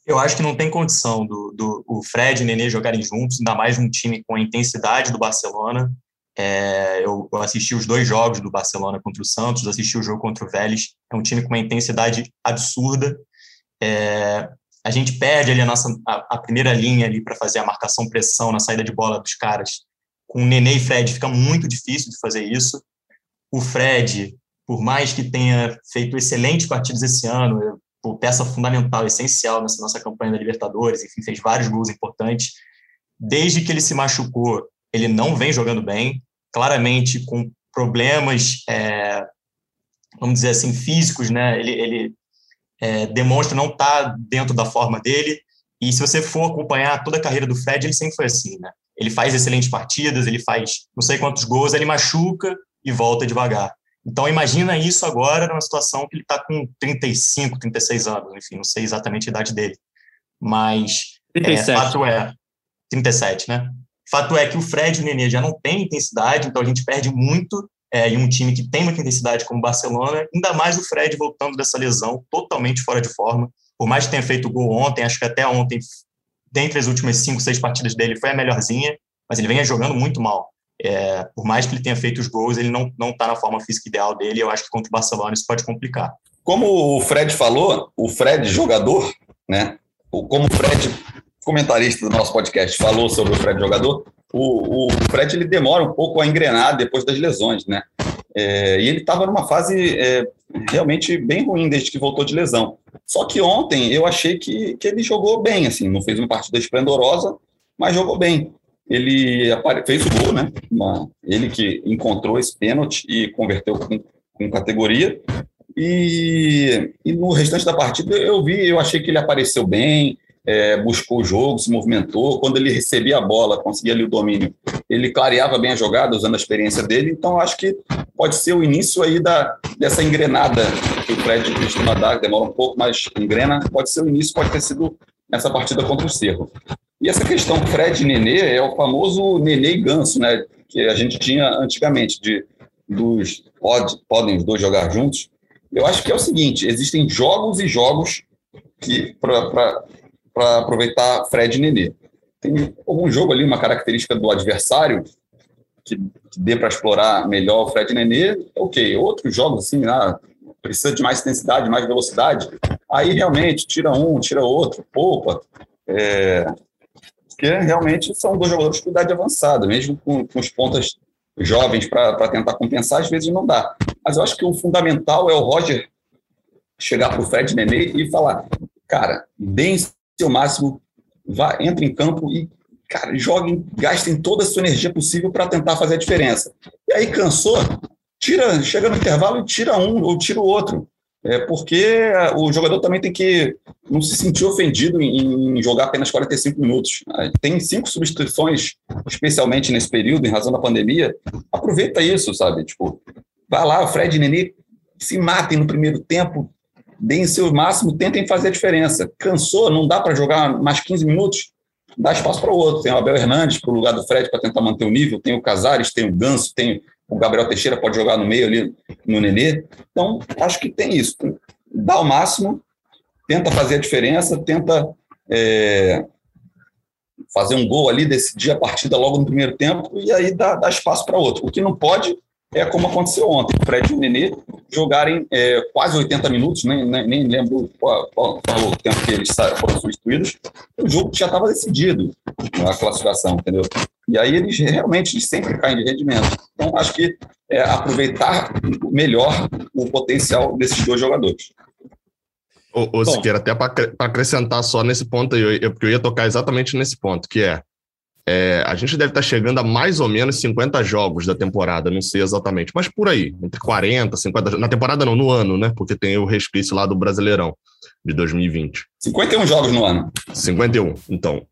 Speaker 4: Eu acho que não tem condição do, do o Fred e o Nenê jogarem juntos, ainda mais um time com a intensidade do Barcelona. É, eu, eu, assisti os dois jogos do Barcelona contra o Santos, assisti o jogo contra o Vélez. É um time com uma intensidade absurda. É, a gente perde ali a nossa a, a primeira linha ali para fazer a marcação pressão na saída de bola dos caras. Com o Nenê e Fred fica muito difícil de fazer isso. O Fred, por mais que tenha feito excelentes partidas esse ano, peça fundamental, essencial nessa nossa campanha da Libertadores, enfim, fez vários gols importantes. Desde que ele se machucou, ele não vem jogando bem, claramente com problemas, é, vamos dizer assim, físicos, né? Ele, ele é, demonstra não estar tá dentro da forma dele. E se você for acompanhar toda a carreira do Fred, ele sempre foi assim, né? Ele faz excelentes partidas, ele faz não sei quantos gols, ele machuca e volta devagar. Então, imagina isso agora numa situação que ele está com 35, 36 anos, enfim, não sei exatamente a idade dele. Mas 37. É, fato é. 37, né? Fato é que o Fred e o Nenê já não têm intensidade, então a gente perde muito é, em um time que tem muita intensidade como o Barcelona, ainda mais o Fred voltando dessa lesão, totalmente fora de forma. Por mais que tenha feito gol ontem, acho que até ontem, dentre as últimas cinco, seis partidas dele, foi a melhorzinha, mas ele vem jogando muito mal. É, por mais que ele tenha feito os gols, ele não está na forma física ideal dele. Eu acho que contra o Barcelona isso pode complicar.
Speaker 3: Como o Fred falou, o Fred jogador, né? Como o Fred comentarista do nosso podcast falou sobre o Fred jogador, o, o Fred ele demora um pouco a engrenar depois das lesões, né? É, e ele estava numa fase é, realmente bem ruim desde que voltou de lesão. Só que ontem eu achei que, que ele jogou bem, assim, não fez uma partida esplendorosa, mas jogou bem ele fez o gol, né? Uma, ele que encontrou esse pênalti e converteu com, com categoria. E, e, no restante da partida eu vi, eu achei que ele apareceu bem, é, buscou o jogo, se movimentou. Quando ele recebia a bola, conseguia ali o domínio, ele clareava bem a jogada usando a experiência dele. Então acho que pode ser o início aí da, dessa engrenada que o Fred costuma dar, demora um pouco, mas engrena. Pode ser o início, pode ter sido essa partida contra o Cerro. E essa questão Fred e Nenê é o famoso Nenê e Ganso, né? Que a gente tinha antigamente, de dos pode, podem os dois jogar juntos. Eu acho que é o seguinte: existem jogos e jogos que para aproveitar Fred e Nenê. Tem algum jogo ali, uma característica do adversário que, que dê para explorar melhor o Fred e Nenê, ok. Outros jogos, assim, ah, precisa de mais intensidade, mais velocidade, aí realmente tira um, tira outro, poupa. É, porque realmente são dois jogadores com idade avançada, mesmo com, com os pontas jovens para tentar compensar, às vezes não dá. Mas eu acho que o fundamental é o Roger chegar para o Fred Nenê e falar: cara, deem seu máximo, vá, entre em campo e cara, joguem, gastem toda a sua energia possível para tentar fazer a diferença. E aí cansou, tira, chega no intervalo e tira um ou tira o outro é porque o jogador também tem que não se sentir ofendido em, jogar apenas 45 minutos. Tem cinco substituições, especialmente nesse período, em razão da pandemia. Aproveita isso, sabe? Tipo, vai lá, o Fred e Nenê se matem no primeiro tempo, deem seu máximo, tentem fazer a diferença. Cansou, não dá para jogar mais 15 minutos? Dá espaço para o outro. Tem o Abel Hernandes para o lugar do Fred para tentar manter o nível, tem o Casares, tem o Ganso, tem o Gabriel Teixeira pode jogar no meio ali no Nenê. Então, acho que tem isso. Dá o máximo, tenta fazer a diferença, tenta é, fazer um gol ali, decidir a partida logo no primeiro tempo e aí dá, dá espaço para outro. O que não pode é como aconteceu ontem. O Fred e o Nenê jogarem é, quase 80 minutos, nem, nem, nem lembro qual, qual, qual, o tempo que eles foram substituídos. O jogo já estava decidido, a classificação, entendeu? E aí eles realmente eles sempre caem de rendimento. Então, acho que é aproveitar melhor o potencial desses dois jogadores.
Speaker 2: Ô, ô Siqueira, até para acrescentar só nesse ponto aí, eu, eu, eu ia tocar exatamente nesse ponto, que é É, a gente deve estar chegando a mais ou menos 50 jogos da temporada, não sei exatamente, mas por aí, entre 40, 50. Na temporada não, no ano, né? Porque tem o resquício lá do Brasileirão de 2020.
Speaker 3: 51 jogos no ano.
Speaker 2: 51. Então,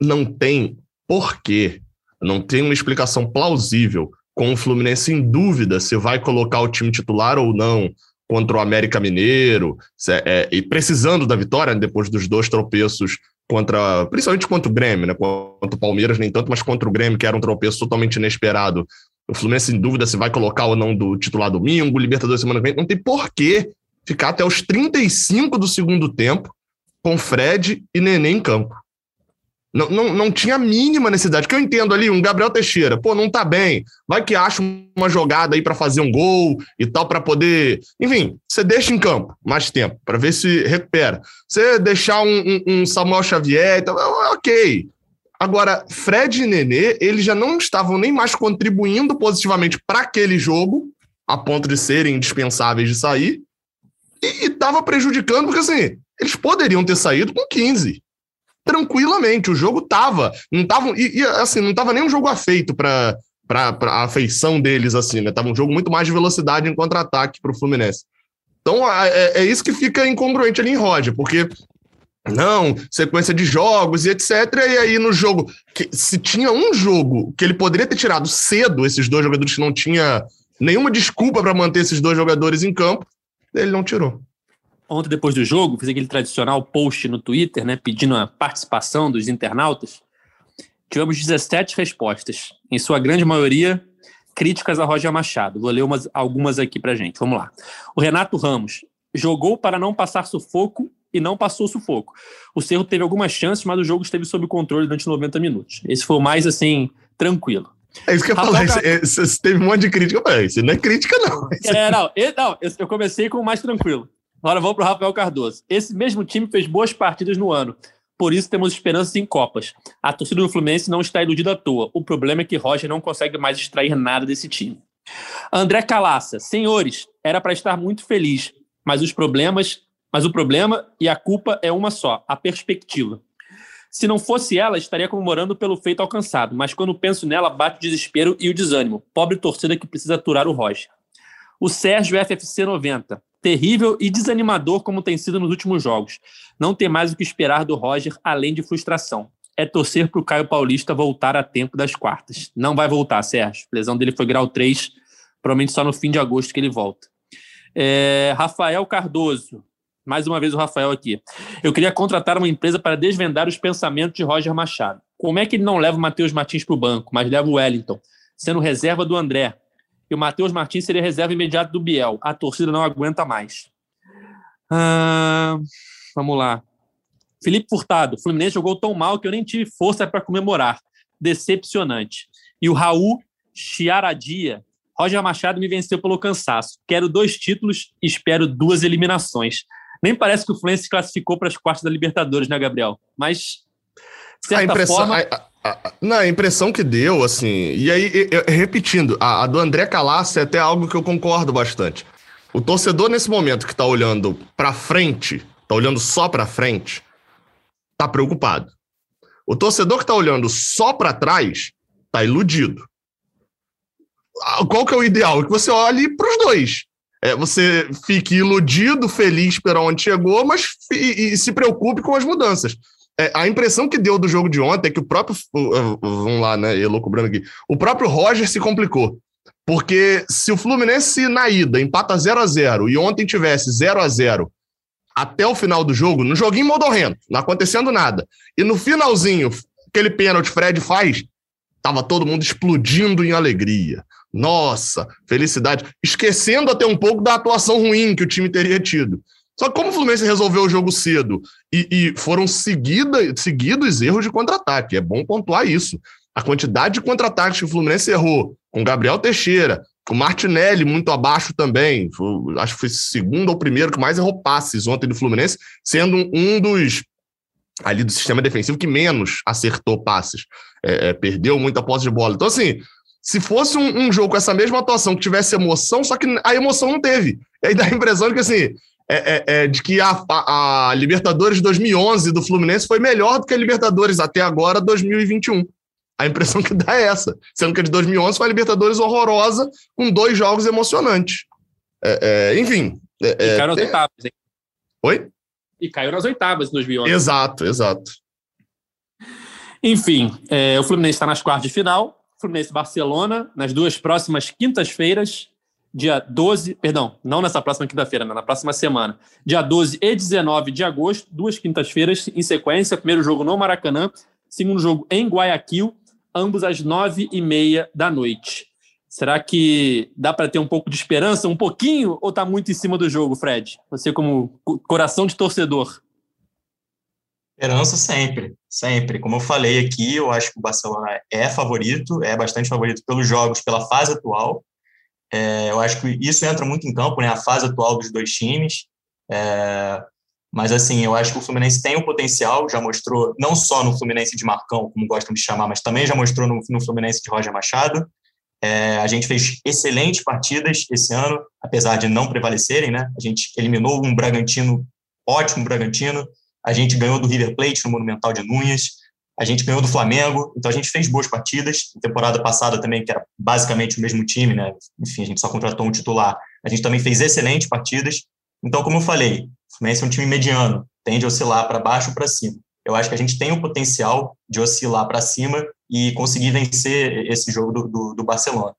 Speaker 2: não tem porquê, não tem uma explicação plausível com o Fluminense em dúvida se vai colocar o time titular ou não contra o América Mineiro, é, é, e precisando da vitória depois dos dois tropeços contra, principalmente contra o Grêmio, né? Contra o Palmeiras nem tanto, mas contra o Grêmio, que era um tropeço totalmente inesperado. O Fluminense em dúvida se vai colocar ou não do titular domingo, Libertadores semana que vem. Não tem porquê ficar até os 35 do segundo tempo com Fred e Nenê em campo. Não, não, não tinha a mínima necessidade. Que eu entendo ali, um Gabriel Teixeira, pô, não tá bem. Vai que acha uma jogada aí para fazer um gol e tal, para poder. Enfim, você deixa em campo mais tempo, para ver se recupera. Você deixar um, um, um Samuel Xavier e tal, ok. Agora, Fred e Nenê, eles já não estavam nem mais contribuindo positivamente para aquele jogo, a ponto de serem indispensáveis de sair, e estava prejudicando, porque assim, eles poderiam ter saído com 15 tranquilamente. O jogo tava, não tava, e, e assim, não tava nem um jogo afeito para para a afeição deles, assim, né? Tava um jogo muito mais de velocidade em contra-ataque para o Fluminense. Então é, é, isso que fica incongruente ali em Roger, porque não, sequência de jogos e etc. E aí no jogo, que, se tinha um jogo que ele poderia ter tirado cedo esses dois jogadores que não tinha nenhuma desculpa para manter esses dois jogadores em campo, ele não tirou
Speaker 1: ontem, depois do jogo, fiz aquele tradicional post no Twitter, né, pedindo a participação dos internautas. Tivemos 17 respostas, em sua grande maioria críticas a Roger Machado. Vou ler umas, algumas aqui para gente. Vamos lá. O Renato Ramos jogou para não passar sufoco e não passou sufoco. O Cerro teve algumas chances, mas o jogo esteve sob controle durante 90 minutos. Esse foi o mais, assim, tranquilo.
Speaker 2: É isso que eu ia falar. Você teve um monte de crítica. Isso não é crítica, não.
Speaker 1: É, não, eu, não, eu comecei com o mais tranquilo. Agora vamos para o Rafael Cardoso. Esse mesmo time fez boas partidas no ano. Por isso temos esperanças em Copas. A torcida do Fluminense não está iludida à toa. O problema é que Roger não consegue mais extrair nada desse time. André Calaça, senhores, era para estar muito feliz, mas os problemas, mas o problema e a culpa é uma só, a perspectiva. Se não fosse ela, estaria comemorando pelo feito alcançado, mas quando penso nela, bate o desespero e o desânimo. Pobre torcida que precisa aturar o Roger. O Sérgio FFC 90 terrível e desanimador como tem sido nos últimos jogos. Não tem mais o que esperar do Roger, além de frustração. É torcer para o Caio Paulista voltar a tempo das quartas. Não vai voltar, Sérgio. A lesão dele foi grau 3, provavelmente só no fim de agosto que ele volta. É, Rafael Cardoso. Mais uma vez o Rafael aqui. Eu queria contratar uma empresa para desvendar os pensamentos de Roger Machado. Como é que ele não leva o Matheus Martins para o banco, mas leva o Wellington, sendo reserva do André? E o Matheus Martins seria reserva imediata do Biel. A torcida não aguenta mais. Ah, vamos lá. Felipe Furtado. O Fluminense jogou tão mal que eu nem tive força para comemorar. Decepcionante. E o Raul Chiaradia. Roger Machado me venceu pelo cansaço. Quero dois títulos e espero duas eliminações. Nem parece que o Fluminense se classificou para as quartas da Libertadores, né, Gabriel? Mas,
Speaker 2: certa a impressão, forma... A, na impressão que deu, assim, e aí, repetindo, a, a, do André Calassi é até algo que eu concordo bastante. O torcedor, nesse momento que tá olhando para frente, tá olhando só para frente, tá preocupado. O torcedor que tá olhando só para trás, tá iludido. Qual que é o ideal? Que você olhe para os dois. É, você fique iludido, feliz pela onde chegou, mas e, e se preocupe com as mudanças. É, a impressão que deu do jogo de ontem é que o próprio. Vamos lá, né? Eu cobrando aqui. O próprio Roger se complicou. Porque se o Fluminense na ida empata 0 a 0 e ontem tivesse 0 a 0 até o final do jogo, no joguinho modorrento, não acontecendo nada. E no finalzinho, aquele pênalti Fred faz, tava todo mundo explodindo em alegria. Nossa, felicidade. Esquecendo até um pouco da atuação ruim que o time teria tido. Só que como o Fluminense resolveu o jogo cedo e, e foram seguida, seguidos erros de contra-ataque, é bom pontuar isso. A quantidade de contra-ataques que o Fluminense errou, com Gabriel Teixeira, com Martinelli muito abaixo também, foi, acho que foi segundo ou primeiro que mais errou passes ontem do Fluminense, sendo um dos ali do sistema defensivo que menos acertou passes, é, é, perdeu muita posse de bola. Então, assim, se fosse um, um, jogo com essa mesma atuação que tivesse emoção, só que a emoção não teve. E aí dá a impressão de que, assim, é, é, é, de que a, a, a Libertadores 2011 do Fluminense foi melhor do que a Libertadores até agora 2021. A impressão que dá é essa. Sendo que a de 2011 foi a Libertadores horrorosa, com dois jogos emocionantes. É, é, enfim. É,
Speaker 1: e caiu nas oitavas, hein?
Speaker 2: Oi?
Speaker 1: E caiu nas oitavas em 2011.
Speaker 2: Exato, exato.
Speaker 1: Enfim, o Fluminense está nas quartas de final. Fluminense Barcelona, nas duas próximas quintas-feiras, dia 12, perdão, não nessa próxima quinta-feira, na próxima semana, dia 12 e 19 de agosto, duas quintas-feiras em sequência. Primeiro jogo no Maracanã, segundo jogo em Guayaquil, ambos às nove e meia da noite. Será que dá para ter um pouco de esperança, um pouquinho, ou está muito em cima do jogo, Fred? Você como coração de torcedor.
Speaker 4: Esperança sempre, sempre. Como eu falei aqui, eu acho que o Barcelona é favorito, é bastante favorito pelos jogos, pela fase atual. É, eu acho que isso entra muito em campo, né? A fase atual dos dois times. É, mas, assim, eu acho que o Fluminense tem o potencial, já mostrou, não só no Fluminense de Marcão, como gostam de chamar, mas também já mostrou no, no Fluminense de Roger Machado. É, a gente fez excelentes partidas esse ano, apesar de não prevalecerem, né? A gente eliminou um Bragantino, ótimo Bragantino. A gente ganhou do River Plate no Monumental de Núñez. A gente ganhou do Flamengo, então a gente fez boas partidas. temporada passada também, que era basicamente o mesmo time, né? Enfim, a gente só contratou um titular. A gente também fez excelentes partidas. Então, como eu falei, o Fluminense é um time mediano, tende a oscilar para baixo ou para cima. Eu acho que a gente tem o potencial de oscilar para cima e conseguir vencer esse jogo do, do, do, Barcelona.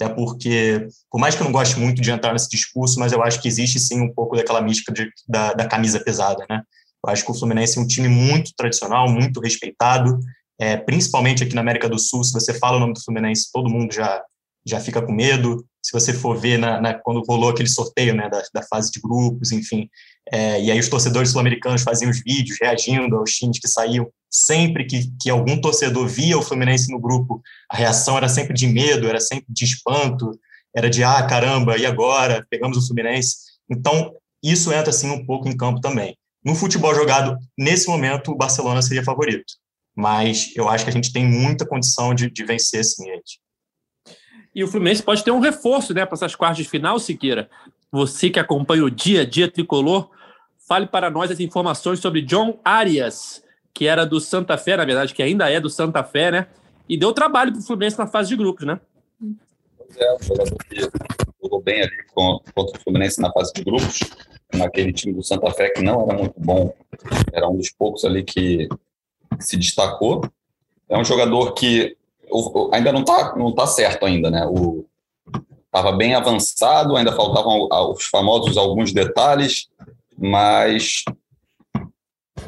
Speaker 4: Até porque, por mais que eu não goste muito de entrar nesse discurso, mas eu acho que existe sim um pouco daquela mística de, da, da camisa pesada, né? Acho que o Fluminense é um time muito tradicional, muito respeitado, é, principalmente aqui na América do Sul. Se você fala o nome do Fluminense, todo mundo já, já fica com medo. Se você for ver na, na quando rolou aquele sorteio né, da, da fase de grupos, enfim, é, e aí os torcedores sul-americanos faziam os vídeos reagindo aos times que saíam. Sempre que, que algum torcedor via o Fluminense no grupo, a reação era sempre de medo, era sempre de espanto, era de ah, caramba, e agora? Pegamos o Fluminense. Então, isso entra assim um pouco em campo também. No futebol jogado, nesse momento, o Barcelona seria favorito. Mas eu acho que a gente tem muita condição de, de vencer, sim, gente.
Speaker 1: E o Fluminense pode ter um reforço né, para essas quartas de final, Siqueira. Você que acompanha o dia a dia tricolor, fale para nós as informações sobre John Arias, que era do Santa Fé, na verdade, que ainda é do Santa Fé, né? E deu trabalho para o Fluminense na fase de grupos, né?
Speaker 3: Pois é, um jogador que jogou bem ali contra o Fluminense na fase de grupos naquele time do Santa Fé que não era muito bom, era um dos poucos ali que se destacou. É um jogador que ainda não está não tá certo ainda, né? O estava bem avançado, ainda faltavam os famosos alguns detalhes, mas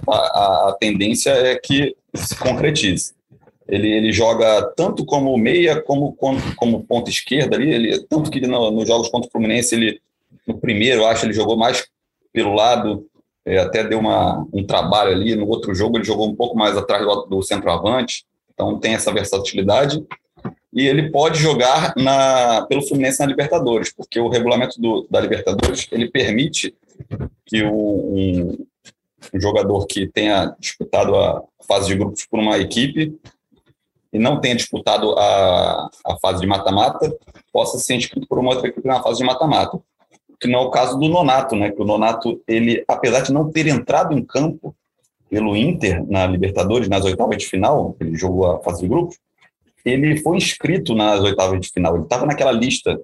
Speaker 3: a, a tendência é que se concretize. Ele, ele joga tanto como meia como como, como ponta esquerda ali, ele tanto que no, nos jogos contra o Fluminense ele no primeiro, acho, ele jogou mais pelo lado, é, até deu uma, um trabalho ali. No outro jogo, ele jogou um pouco mais atrás do, do centroavante, então tem essa versatilidade. E ele pode jogar na, pelo Fluminense na Libertadores, porque o regulamento do, da Libertadores ele permite que o, um, um jogador que tenha disputado a fase de grupos por uma equipe e não tenha disputado a, a fase de mata-mata possa ser inscrito por uma outra equipe na fase de mata-mata que não é o caso do Nonato, né? Que o Nonato, ele, apesar de não ter entrado em campo pelo Inter na Libertadores, nas oitavas de final, ele jogou a fase de grupos, ele foi inscrito nas oitavas de final, ele estava naquela lista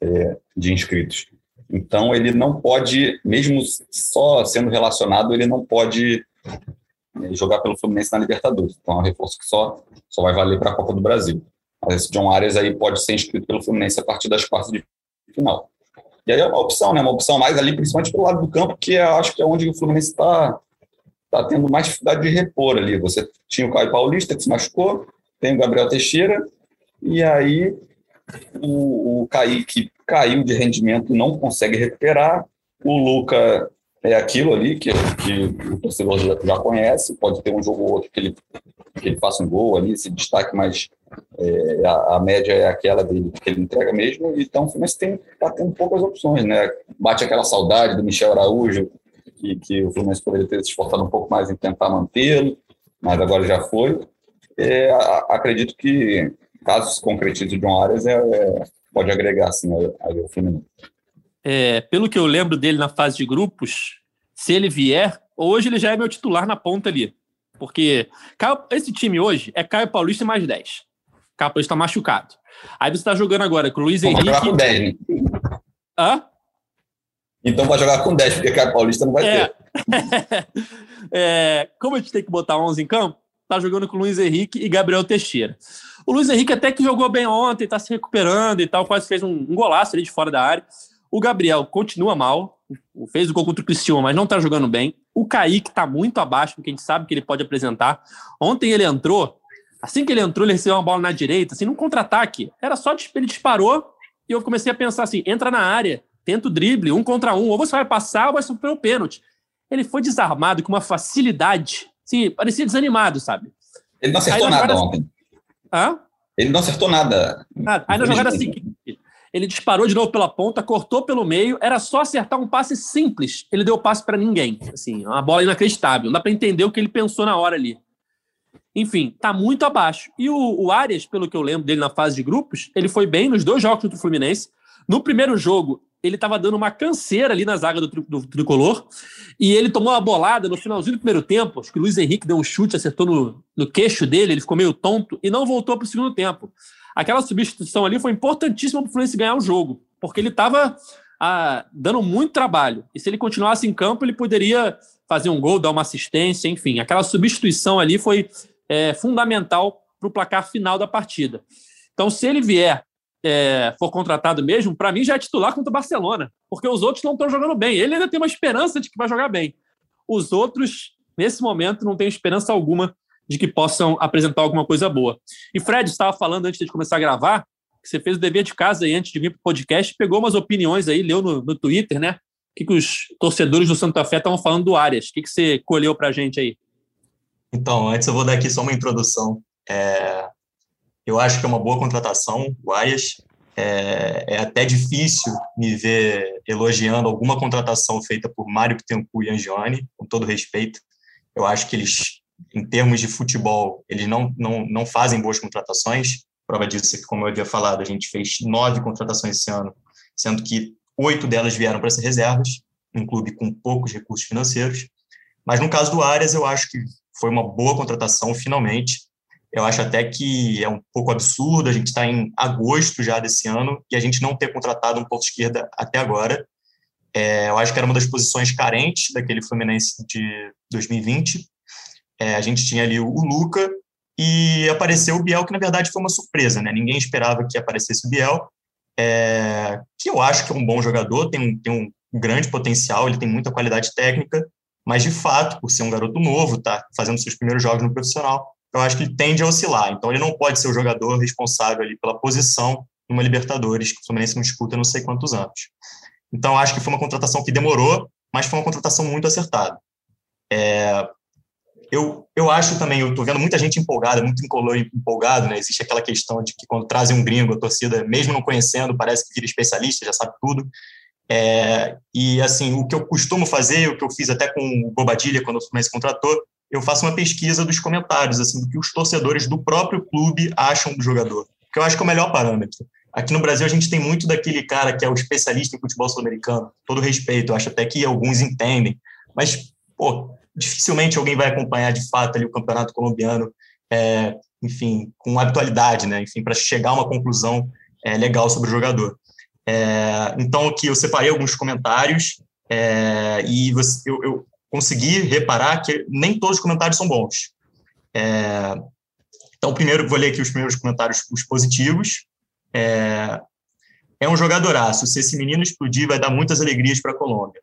Speaker 3: é, de inscritos. Então, ele não pode, mesmo só sendo relacionado, ele não pode é, jogar pelo Fluminense na Libertadores. Então, é um reforço que só, só vai valer para a Copa do Brasil. Mas esse John Arias aí pode ser inscrito pelo Fluminense a partir das quartas de final. E aí é uma opção, né? Uma opção mais ali, principalmente pelo lado do campo, que eu acho que é onde o Fluminense está tá tendo mais dificuldade de repor ali. Você tinha o Caio Paulista, que se machucou, tem o Gabriel Teixeira, e aí o, o Kaique caiu de rendimento, não consegue recuperar. O Luca é aquilo ali que, que o torcedor já, já, conhece, pode ter um jogo ou outro que ele, que ele faça um gol ali, se destaque, mas é, a, a, média é aquela dele que ele entrega mesmo, então o Fluminense está tendo poucas opções, né? Bate aquela saudade do Michel Araújo, que, que o Fluminense poderia ter se esforçado um pouco mais em tentar mantê-lo, mas agora já foi. É, acredito que, caso se concretize o John Arias, é, é, pode agregar assim, ao Fluminense
Speaker 1: é, pelo que eu lembro dele na fase de grupos, se ele vier, hoje ele já é meu titular na ponta ali. Porque esse time hoje é Caio Paulista mais 10. Caio Paulista está machucado. Aí você está jogando agora com o Luiz Henrique.
Speaker 3: Vai jogar com 10, né?
Speaker 1: Hã?
Speaker 3: Então vai jogar com 10, porque Caio Paulista não vai é. ter.
Speaker 1: é, como a gente tem que botar 11 em campo, tá jogando com o Luiz Henrique e Gabriel Teixeira. O Luiz Henrique até que jogou bem ontem, tá se recuperando e tal, quase fez um, um golaço ali de fora da área. O Gabriel continua mal, fez o gol contra o Cristiano, mas não tá jogando bem. O Kaique tá muito abaixo do que a gente sabe que ele pode apresentar. Ontem ele entrou, assim que ele entrou, ele recebeu uma bola na direita, assim, num contra-ataque. Era só, ele disparou e eu comecei a pensar assim, entra na área, tenta o drible, um contra um, ou você vai passar ou vai sofrer o pênalti. Ele foi desarmado com uma facilidade, assim, parecia desanimado, sabe?
Speaker 3: Ele não acertou nada jogada... ontem.
Speaker 1: Hã?
Speaker 3: Ele não acertou nada.
Speaker 1: nada. Aí na jogada seguinte, ele disparou de novo pela ponta, cortou pelo meio, era só acertar um passe simples. Ele deu passe para ninguém. Assim, uma bola inacreditável. Não dá para entender o que ele pensou na hora ali. Enfim, tá muito abaixo. E o, o Arias, pelo que eu lembro dele na fase de grupos, ele foi bem nos dois jogos contra o Fluminense. No primeiro jogo, ele estava dando uma canseira ali na zaga do, do, tricolor e ele tomou uma bolada no finalzinho do primeiro tempo. Acho que o Luiz Henrique deu um chute, acertou no, no queixo dele, ele ficou meio tonto e não voltou para o segundo tempo. Aquela substituição ali foi importantíssima para o Fluminense ganhar o jogo, porque ele estava ah, dando muito trabalho. E se ele continuasse em campo, ele poderia fazer um gol, dar uma assistência, enfim. Aquela substituição ali foi é, fundamental para o placar final da partida. Então, se ele vier é, for contratado mesmo, para mim já é titular contra o Barcelona, porque os outros não estão jogando bem. Ele ainda tem uma esperança de que vai jogar bem. Os outros, nesse momento, não têm esperança alguma de que possam apresentar alguma coisa boa. E Fred estava falando antes de começar a gravar que você fez o dever de casa aí antes de vir para o podcast, pegou umas opiniões aí, leu no, no Twitter, né? O que, que os torcedores do Santa Fé estavam falando do Arias? O que, que você colheu para gente aí?
Speaker 4: Então, antes eu vou dar aqui só uma introdução. É, eu acho que é uma boa contratação, o Arias. É, é, até difícil me ver elogiando alguma contratação feita por Mário Pittencourt e Angione, com todo respeito. Eu acho que eles, em termos de futebol, eles não, não, não fazem boas contratações. Prova disso é que, como eu havia falado, a gente fez nove contratações esse ano, sendo que oito delas vieram para ser reservas, um clube com poucos recursos financeiros. Mas no caso do Arias, eu acho que foi uma boa contratação, finalmente. Eu acho até que é um pouco absurdo a gente estar tá em agosto já desse ano e a gente não ter contratado um ponto esquerda até agora. É, eu acho que era uma das posições carentes daquele Fluminense de 2020. É, a gente tinha ali o, Luca e apareceu o Biel, que na verdade foi uma surpresa, né? Ninguém esperava que aparecesse o Biel, é, que eu acho que é um bom jogador, tem um, tem um grande potencial, ele tem muita qualidade técnica, mas de fato, por ser um garoto novo, tá fazendo seus primeiros jogos no profissional, eu acho que ele tende a oscilar. Então, ele não pode ser o jogador responsável ali pela posição numa Libertadores, que o Fluminense não disputa não sei quantos anos. Então, acho que foi uma contratação que demorou, mas foi uma contratação muito acertada. É, eu, eu acho também, eu estou vendo muita gente empolgada, muito empolgado, né? Existe aquela questão de que quando trazem um gringo, a torcida, mesmo não conhecendo, parece que vira especialista, já sabe tudo. É, e, assim, o que eu costumo fazer, o que eu fiz até com o Bobadilha, quando o Fluminense contratou, eu faço uma pesquisa dos comentários, assim, do que os torcedores do próprio clube acham do jogador, que eu acho que é o melhor parâmetro. Aqui no Brasil a gente tem muito daquele cara que é o especialista em futebol sul-americano, todo respeito, eu acho até que alguns entendem, mas, pô, dificilmente alguém vai acompanhar de fato ali o campeonato colombiano, é, enfim, com habitualidade, né, enfim, para chegar a uma conclusão é, legal sobre o jogador. É, então, aqui eu separei alguns comentários é, e você, eu, eu consegui reparar que nem todos os comentários são bons. É, então, primeiro, vou ler aqui os primeiros comentários, os positivos. É, é um jogadoraço. Se esse menino explodir, vai dar muitas alegrias para a Colômbia.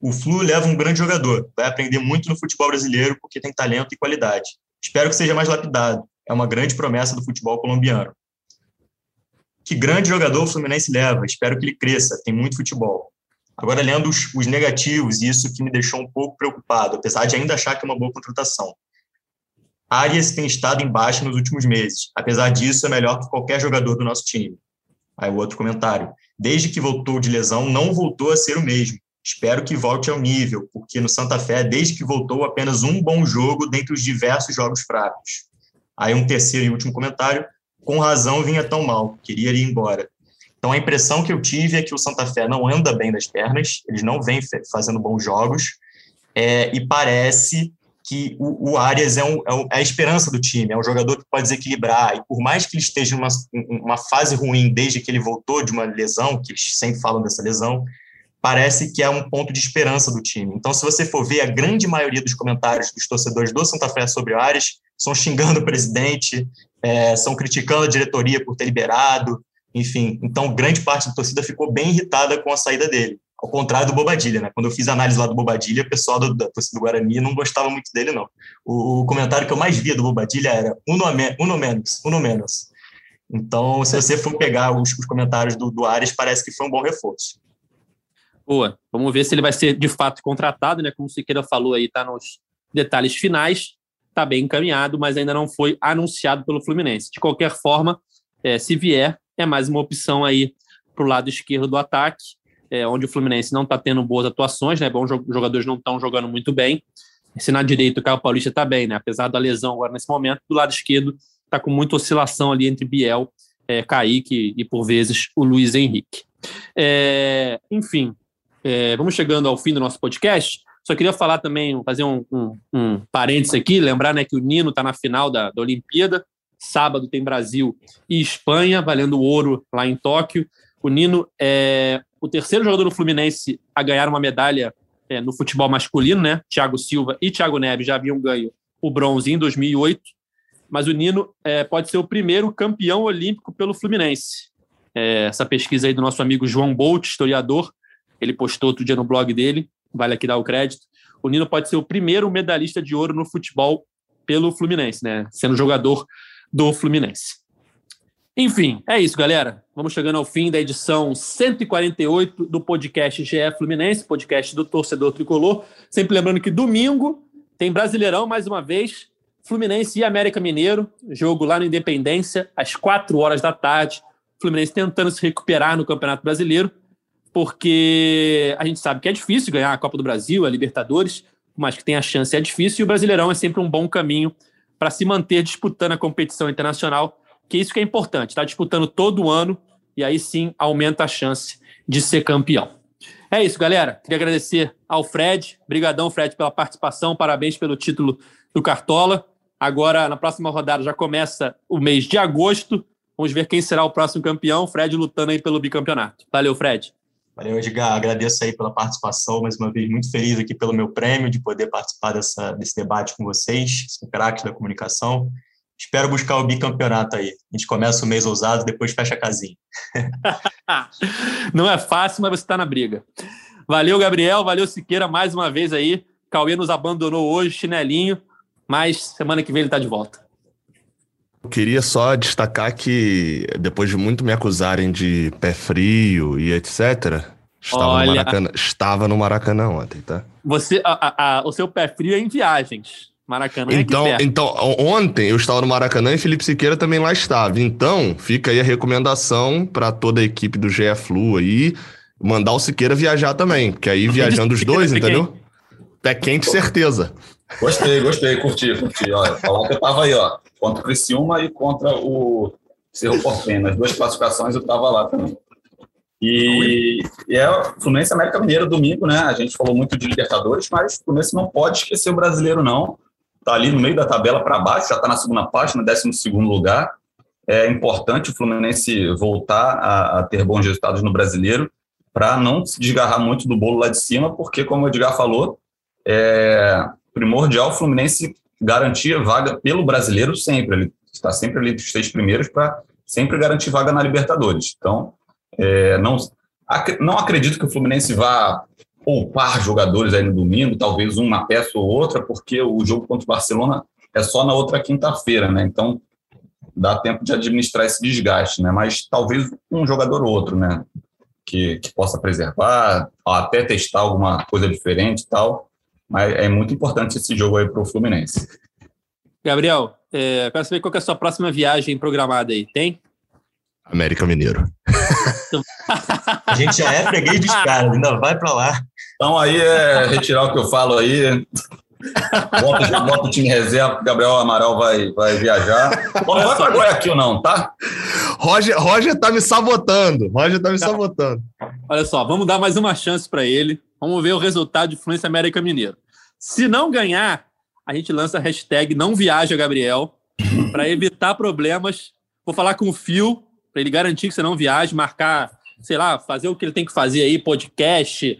Speaker 4: O Flu leva um grande jogador. Vai aprender muito no futebol brasileiro porque tem talento e qualidade. Espero que seja mais lapidado. É uma grande promessa do futebol colombiano. Que grande jogador o Fluminense leva. Espero que ele cresça. Tem muito futebol. Agora, lendo os, os negativos, isso que me deixou um pouco preocupado, apesar de ainda achar que é uma boa contratação. Arias tem estado em baixa nos últimos meses. Apesar disso, é melhor que qualquer jogador do nosso time. Aí o outro comentário. Desde que voltou de lesão, não voltou a ser o mesmo. Espero que volte ao nível, porque no Santa Fé, desde que voltou, apenas um bom jogo dentre os diversos jogos fracos. Aí um terceiro e último comentário. Com razão vinha tão mal, queria ir embora. Então, a impressão que eu tive é que o Santa Fé não anda bem das pernas, eles não vêm fazendo bons jogos, é, e parece que o, o Arias é, um, é, é, a esperança do time, é um jogador que pode desequilibrar, e por mais que ele esteja em uma, uma fase ruim desde que ele voltou de uma lesão, que eles sempre falam dessa lesão, parece que é um ponto de esperança do time. Então, se você for ver, a grande maioria dos comentários dos torcedores do Santa Fé sobre o Arias são xingando o presidente, é, são criticando a diretoria por ter liberado, enfim. Então, grande parte da torcida ficou bem irritada com a saída dele. Ao contrário do Bobadilha, né? Quando eu fiz a análise lá do Bobadilha, o pessoal do, da torcida do Guarani não gostava muito dele, não. O, o comentário que eu mais via do Bobadilha era uno, uno menos, uno menos. Então, se você for pegar os, os comentários do, do Ares, parece que foi um bom reforço.
Speaker 1: Boa. Vamos ver se ele vai ser de fato contratado, né? Como o Siqueira falou aí, tá nos detalhes finais, tá bem encaminhado, mas ainda não foi anunciado pelo Fluminense. De qualquer forma, é, se vier, é mais uma opção aí para o lado esquerdo do ataque é, onde o Fluminense não está tendo boas atuações, né? Bons jogadores não estão jogando muito bem. Se na direita o Caio Paulista está bem, né? Apesar da lesão agora nesse momento, do lado esquerdo está com muita oscilação ali entre Biel, é, Kaique e, por vezes, o Luiz Henrique. É, enfim, é, vamos chegando ao fim do nosso podcast. Só queria falar também, fazer um, um, um parênteses aqui, lembrar né, que o Nino está na final da, da Olimpíada. Sábado tem Brasil e Espanha, valendo ouro lá em Tóquio. O Nino é o terceiro jogador do Fluminense a ganhar uma medalha é, no futebol masculino, né? Thiago Silva e Thiago Neves já haviam ganho o bronze em 2008, mas o Nino é, pode ser o primeiro campeão olímpico pelo Fluminense. É, essa pesquisa aí do nosso amigo João Bolt, historiador, ele postou outro dia no blog dele, vale aqui dar o crédito. O Nino pode ser o primeiro medalhista de ouro no futebol pelo Fluminense, né? Sendo jogador do Fluminense. Enfim, é isso, galera. Vamos chegando ao fim da edição 148 do podcast GE Fluminense, podcast do torcedor tricolor. Sempre lembrando que domingo tem Brasileirão mais uma vez, Fluminense e América Mineiro, jogo lá no Independência, às 4 horas da tarde. Fluminense tentando se recuperar no Campeonato Brasileiro, porque a gente sabe que é difícil ganhar a Copa do Brasil, a Libertadores, mas que tem a chance é difícil e o Brasileirão é sempre um bom caminho para se manter disputando a competição internacional que isso que é importante, está disputando todo ano e aí sim aumenta a chance de ser campeão. É isso, galera. Queria agradecer ao Fred. Obrigadão, Fred, pela participação. Parabéns pelo título do Cartola. Agora, na próxima rodada, já começa o mês de agosto. Vamos ver quem será o próximo campeão. Fred lutando aí pelo bicampeonato. Valeu, Fred.
Speaker 4: Valeu, Edgar. Agradeço aí pela participação. Mais uma vez, muito feliz aqui pelo meu prêmio, de poder participar dessa, desse debate com vocês. São craques da comunicação. Espero buscar o bicampeonato aí. A gente começa o mês ousado, depois fecha a casinha.
Speaker 1: Não é fácil, mas você está na briga. Valeu, Gabriel. Valeu, Siqueira, mais uma vez aí. Cauê nos abandonou hoje, chinelinho, mas semana que vem ele está de volta.
Speaker 2: Eu queria só destacar que, depois de muito me acusarem de pé frio e etc., estava, Olha, no, Maracanã, estava no Maracanã ontem, tá?
Speaker 1: Você, a, a, o seu pé frio é em viagens. Maracanã
Speaker 2: é então, é então, ontem eu estava no Maracanã e Felipe Siqueira também lá estava. Então, fica aí a recomendação para toda a equipe do GE Flu aí, mandar o Siqueira viajar também, porque aí viajando os dois, entendeu? Pé quente, certeza.
Speaker 3: Gostei, gostei, curti, curti. Olha, falar que eu tava aí, ó, contra o Criciúma e contra o Cerro Portenho. Nas duas classificações eu tava lá também. E, e é Fluminense América Mineiro domingo, né? A gente falou muito de Libertadores, mas o Fluminense não pode esquecer o brasileiro, não está ali no meio da tabela para baixo, já está na segunda página, 12 lugar. É importante o Fluminense voltar a, a ter bons resultados no brasileiro para não se desgarrar muito do bolo lá de cima, porque, como o Edgar falou, é primordial o Fluminense garantir vaga pelo brasileiro sempre. Ele está sempre ali dos seis primeiros para sempre garantir vaga na Libertadores. Então, é, não, não acredito que o Fluminense vá poupar jogadores aí no domingo, talvez uma peça ou outra, porque o jogo contra o Barcelona é só na outra quinta-feira, né? Então dá tempo de administrar esse desgaste, né? Mas talvez um jogador ou outro, né? Que, que possa preservar, até testar alguma coisa diferente e tal. Mas é muito importante esse jogo aí para o Fluminense.
Speaker 1: Gabriel, é, quero saber qual é a sua próxima viagem programada aí. Tem?
Speaker 2: América Mineiro.
Speaker 4: a gente já é freguês dos caras, ainda vai para lá.
Speaker 3: Então aí é retirar o que eu falo aí. Bota, bota o time reserva, Gabriel Amaral vai, vai viajar. Não vai para Guayaquil, não, tá?
Speaker 2: Roger, Roger tá me sabotando. Roger tá me tá. sabotando.
Speaker 1: Olha só, vamos dar mais uma chance para ele. Vamos ver o resultado de Fluência América Mineiro. Se não ganhar, a gente lança a hashtag não viaja, Gabriel, para evitar problemas. Vou falar com o Fio, para ele garantir que você não viaje, marcar, sei lá, fazer o que ele tem que fazer aí, podcast,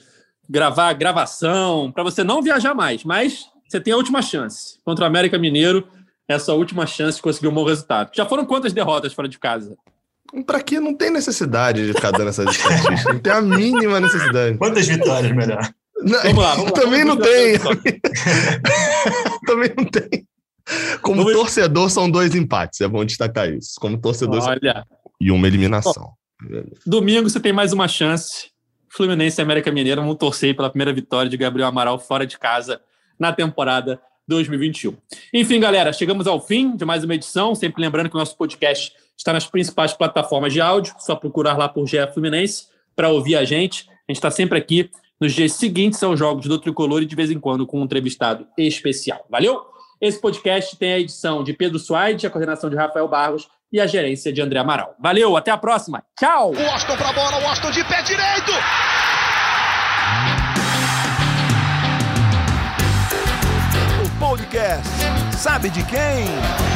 Speaker 1: gravar gravação, para você não viajar mais. Mas você tem a última chance. Contra o América Mineiro, essa última chance de conseguir um bom resultado. Já foram quantas derrotas fora de casa?
Speaker 2: Para que não tem necessidade de ficar dando essas estatísticas. Não tem a mínima necessidade.
Speaker 4: Quantas vitórias, melhor?
Speaker 2: Não, vamos lá, vamos também lá, não tem. também não tem. Como vamos torcedor, são dois empates. É bom destacar isso. Como torcedor,
Speaker 1: Olha.
Speaker 2: e uma eliminação.
Speaker 1: Domingo você tem mais uma chance. Fluminense e América Mineiro vão torcer pela primeira vitória de Gabriel Amaral fora de casa na temporada 2021. Enfim, galera, chegamos ao fim de mais uma edição. Sempre lembrando que o nosso podcast está nas principais plataformas de áudio. Só procurar lá por GE Fluminense para ouvir a gente. A gente está sempre aqui nos dias seguintes aos jogos do Tricolor e de vez em quando com um entrevistado especial. Valeu? Esse podcast tem a edição de Pedro Suaide, a coordenação de Rafael Barros e a gerência de André Amaral. Valeu, até a próxima. Tchau!
Speaker 5: O Austin para a bola, o Austin de pé direito!
Speaker 6: O podcast sabe de quem?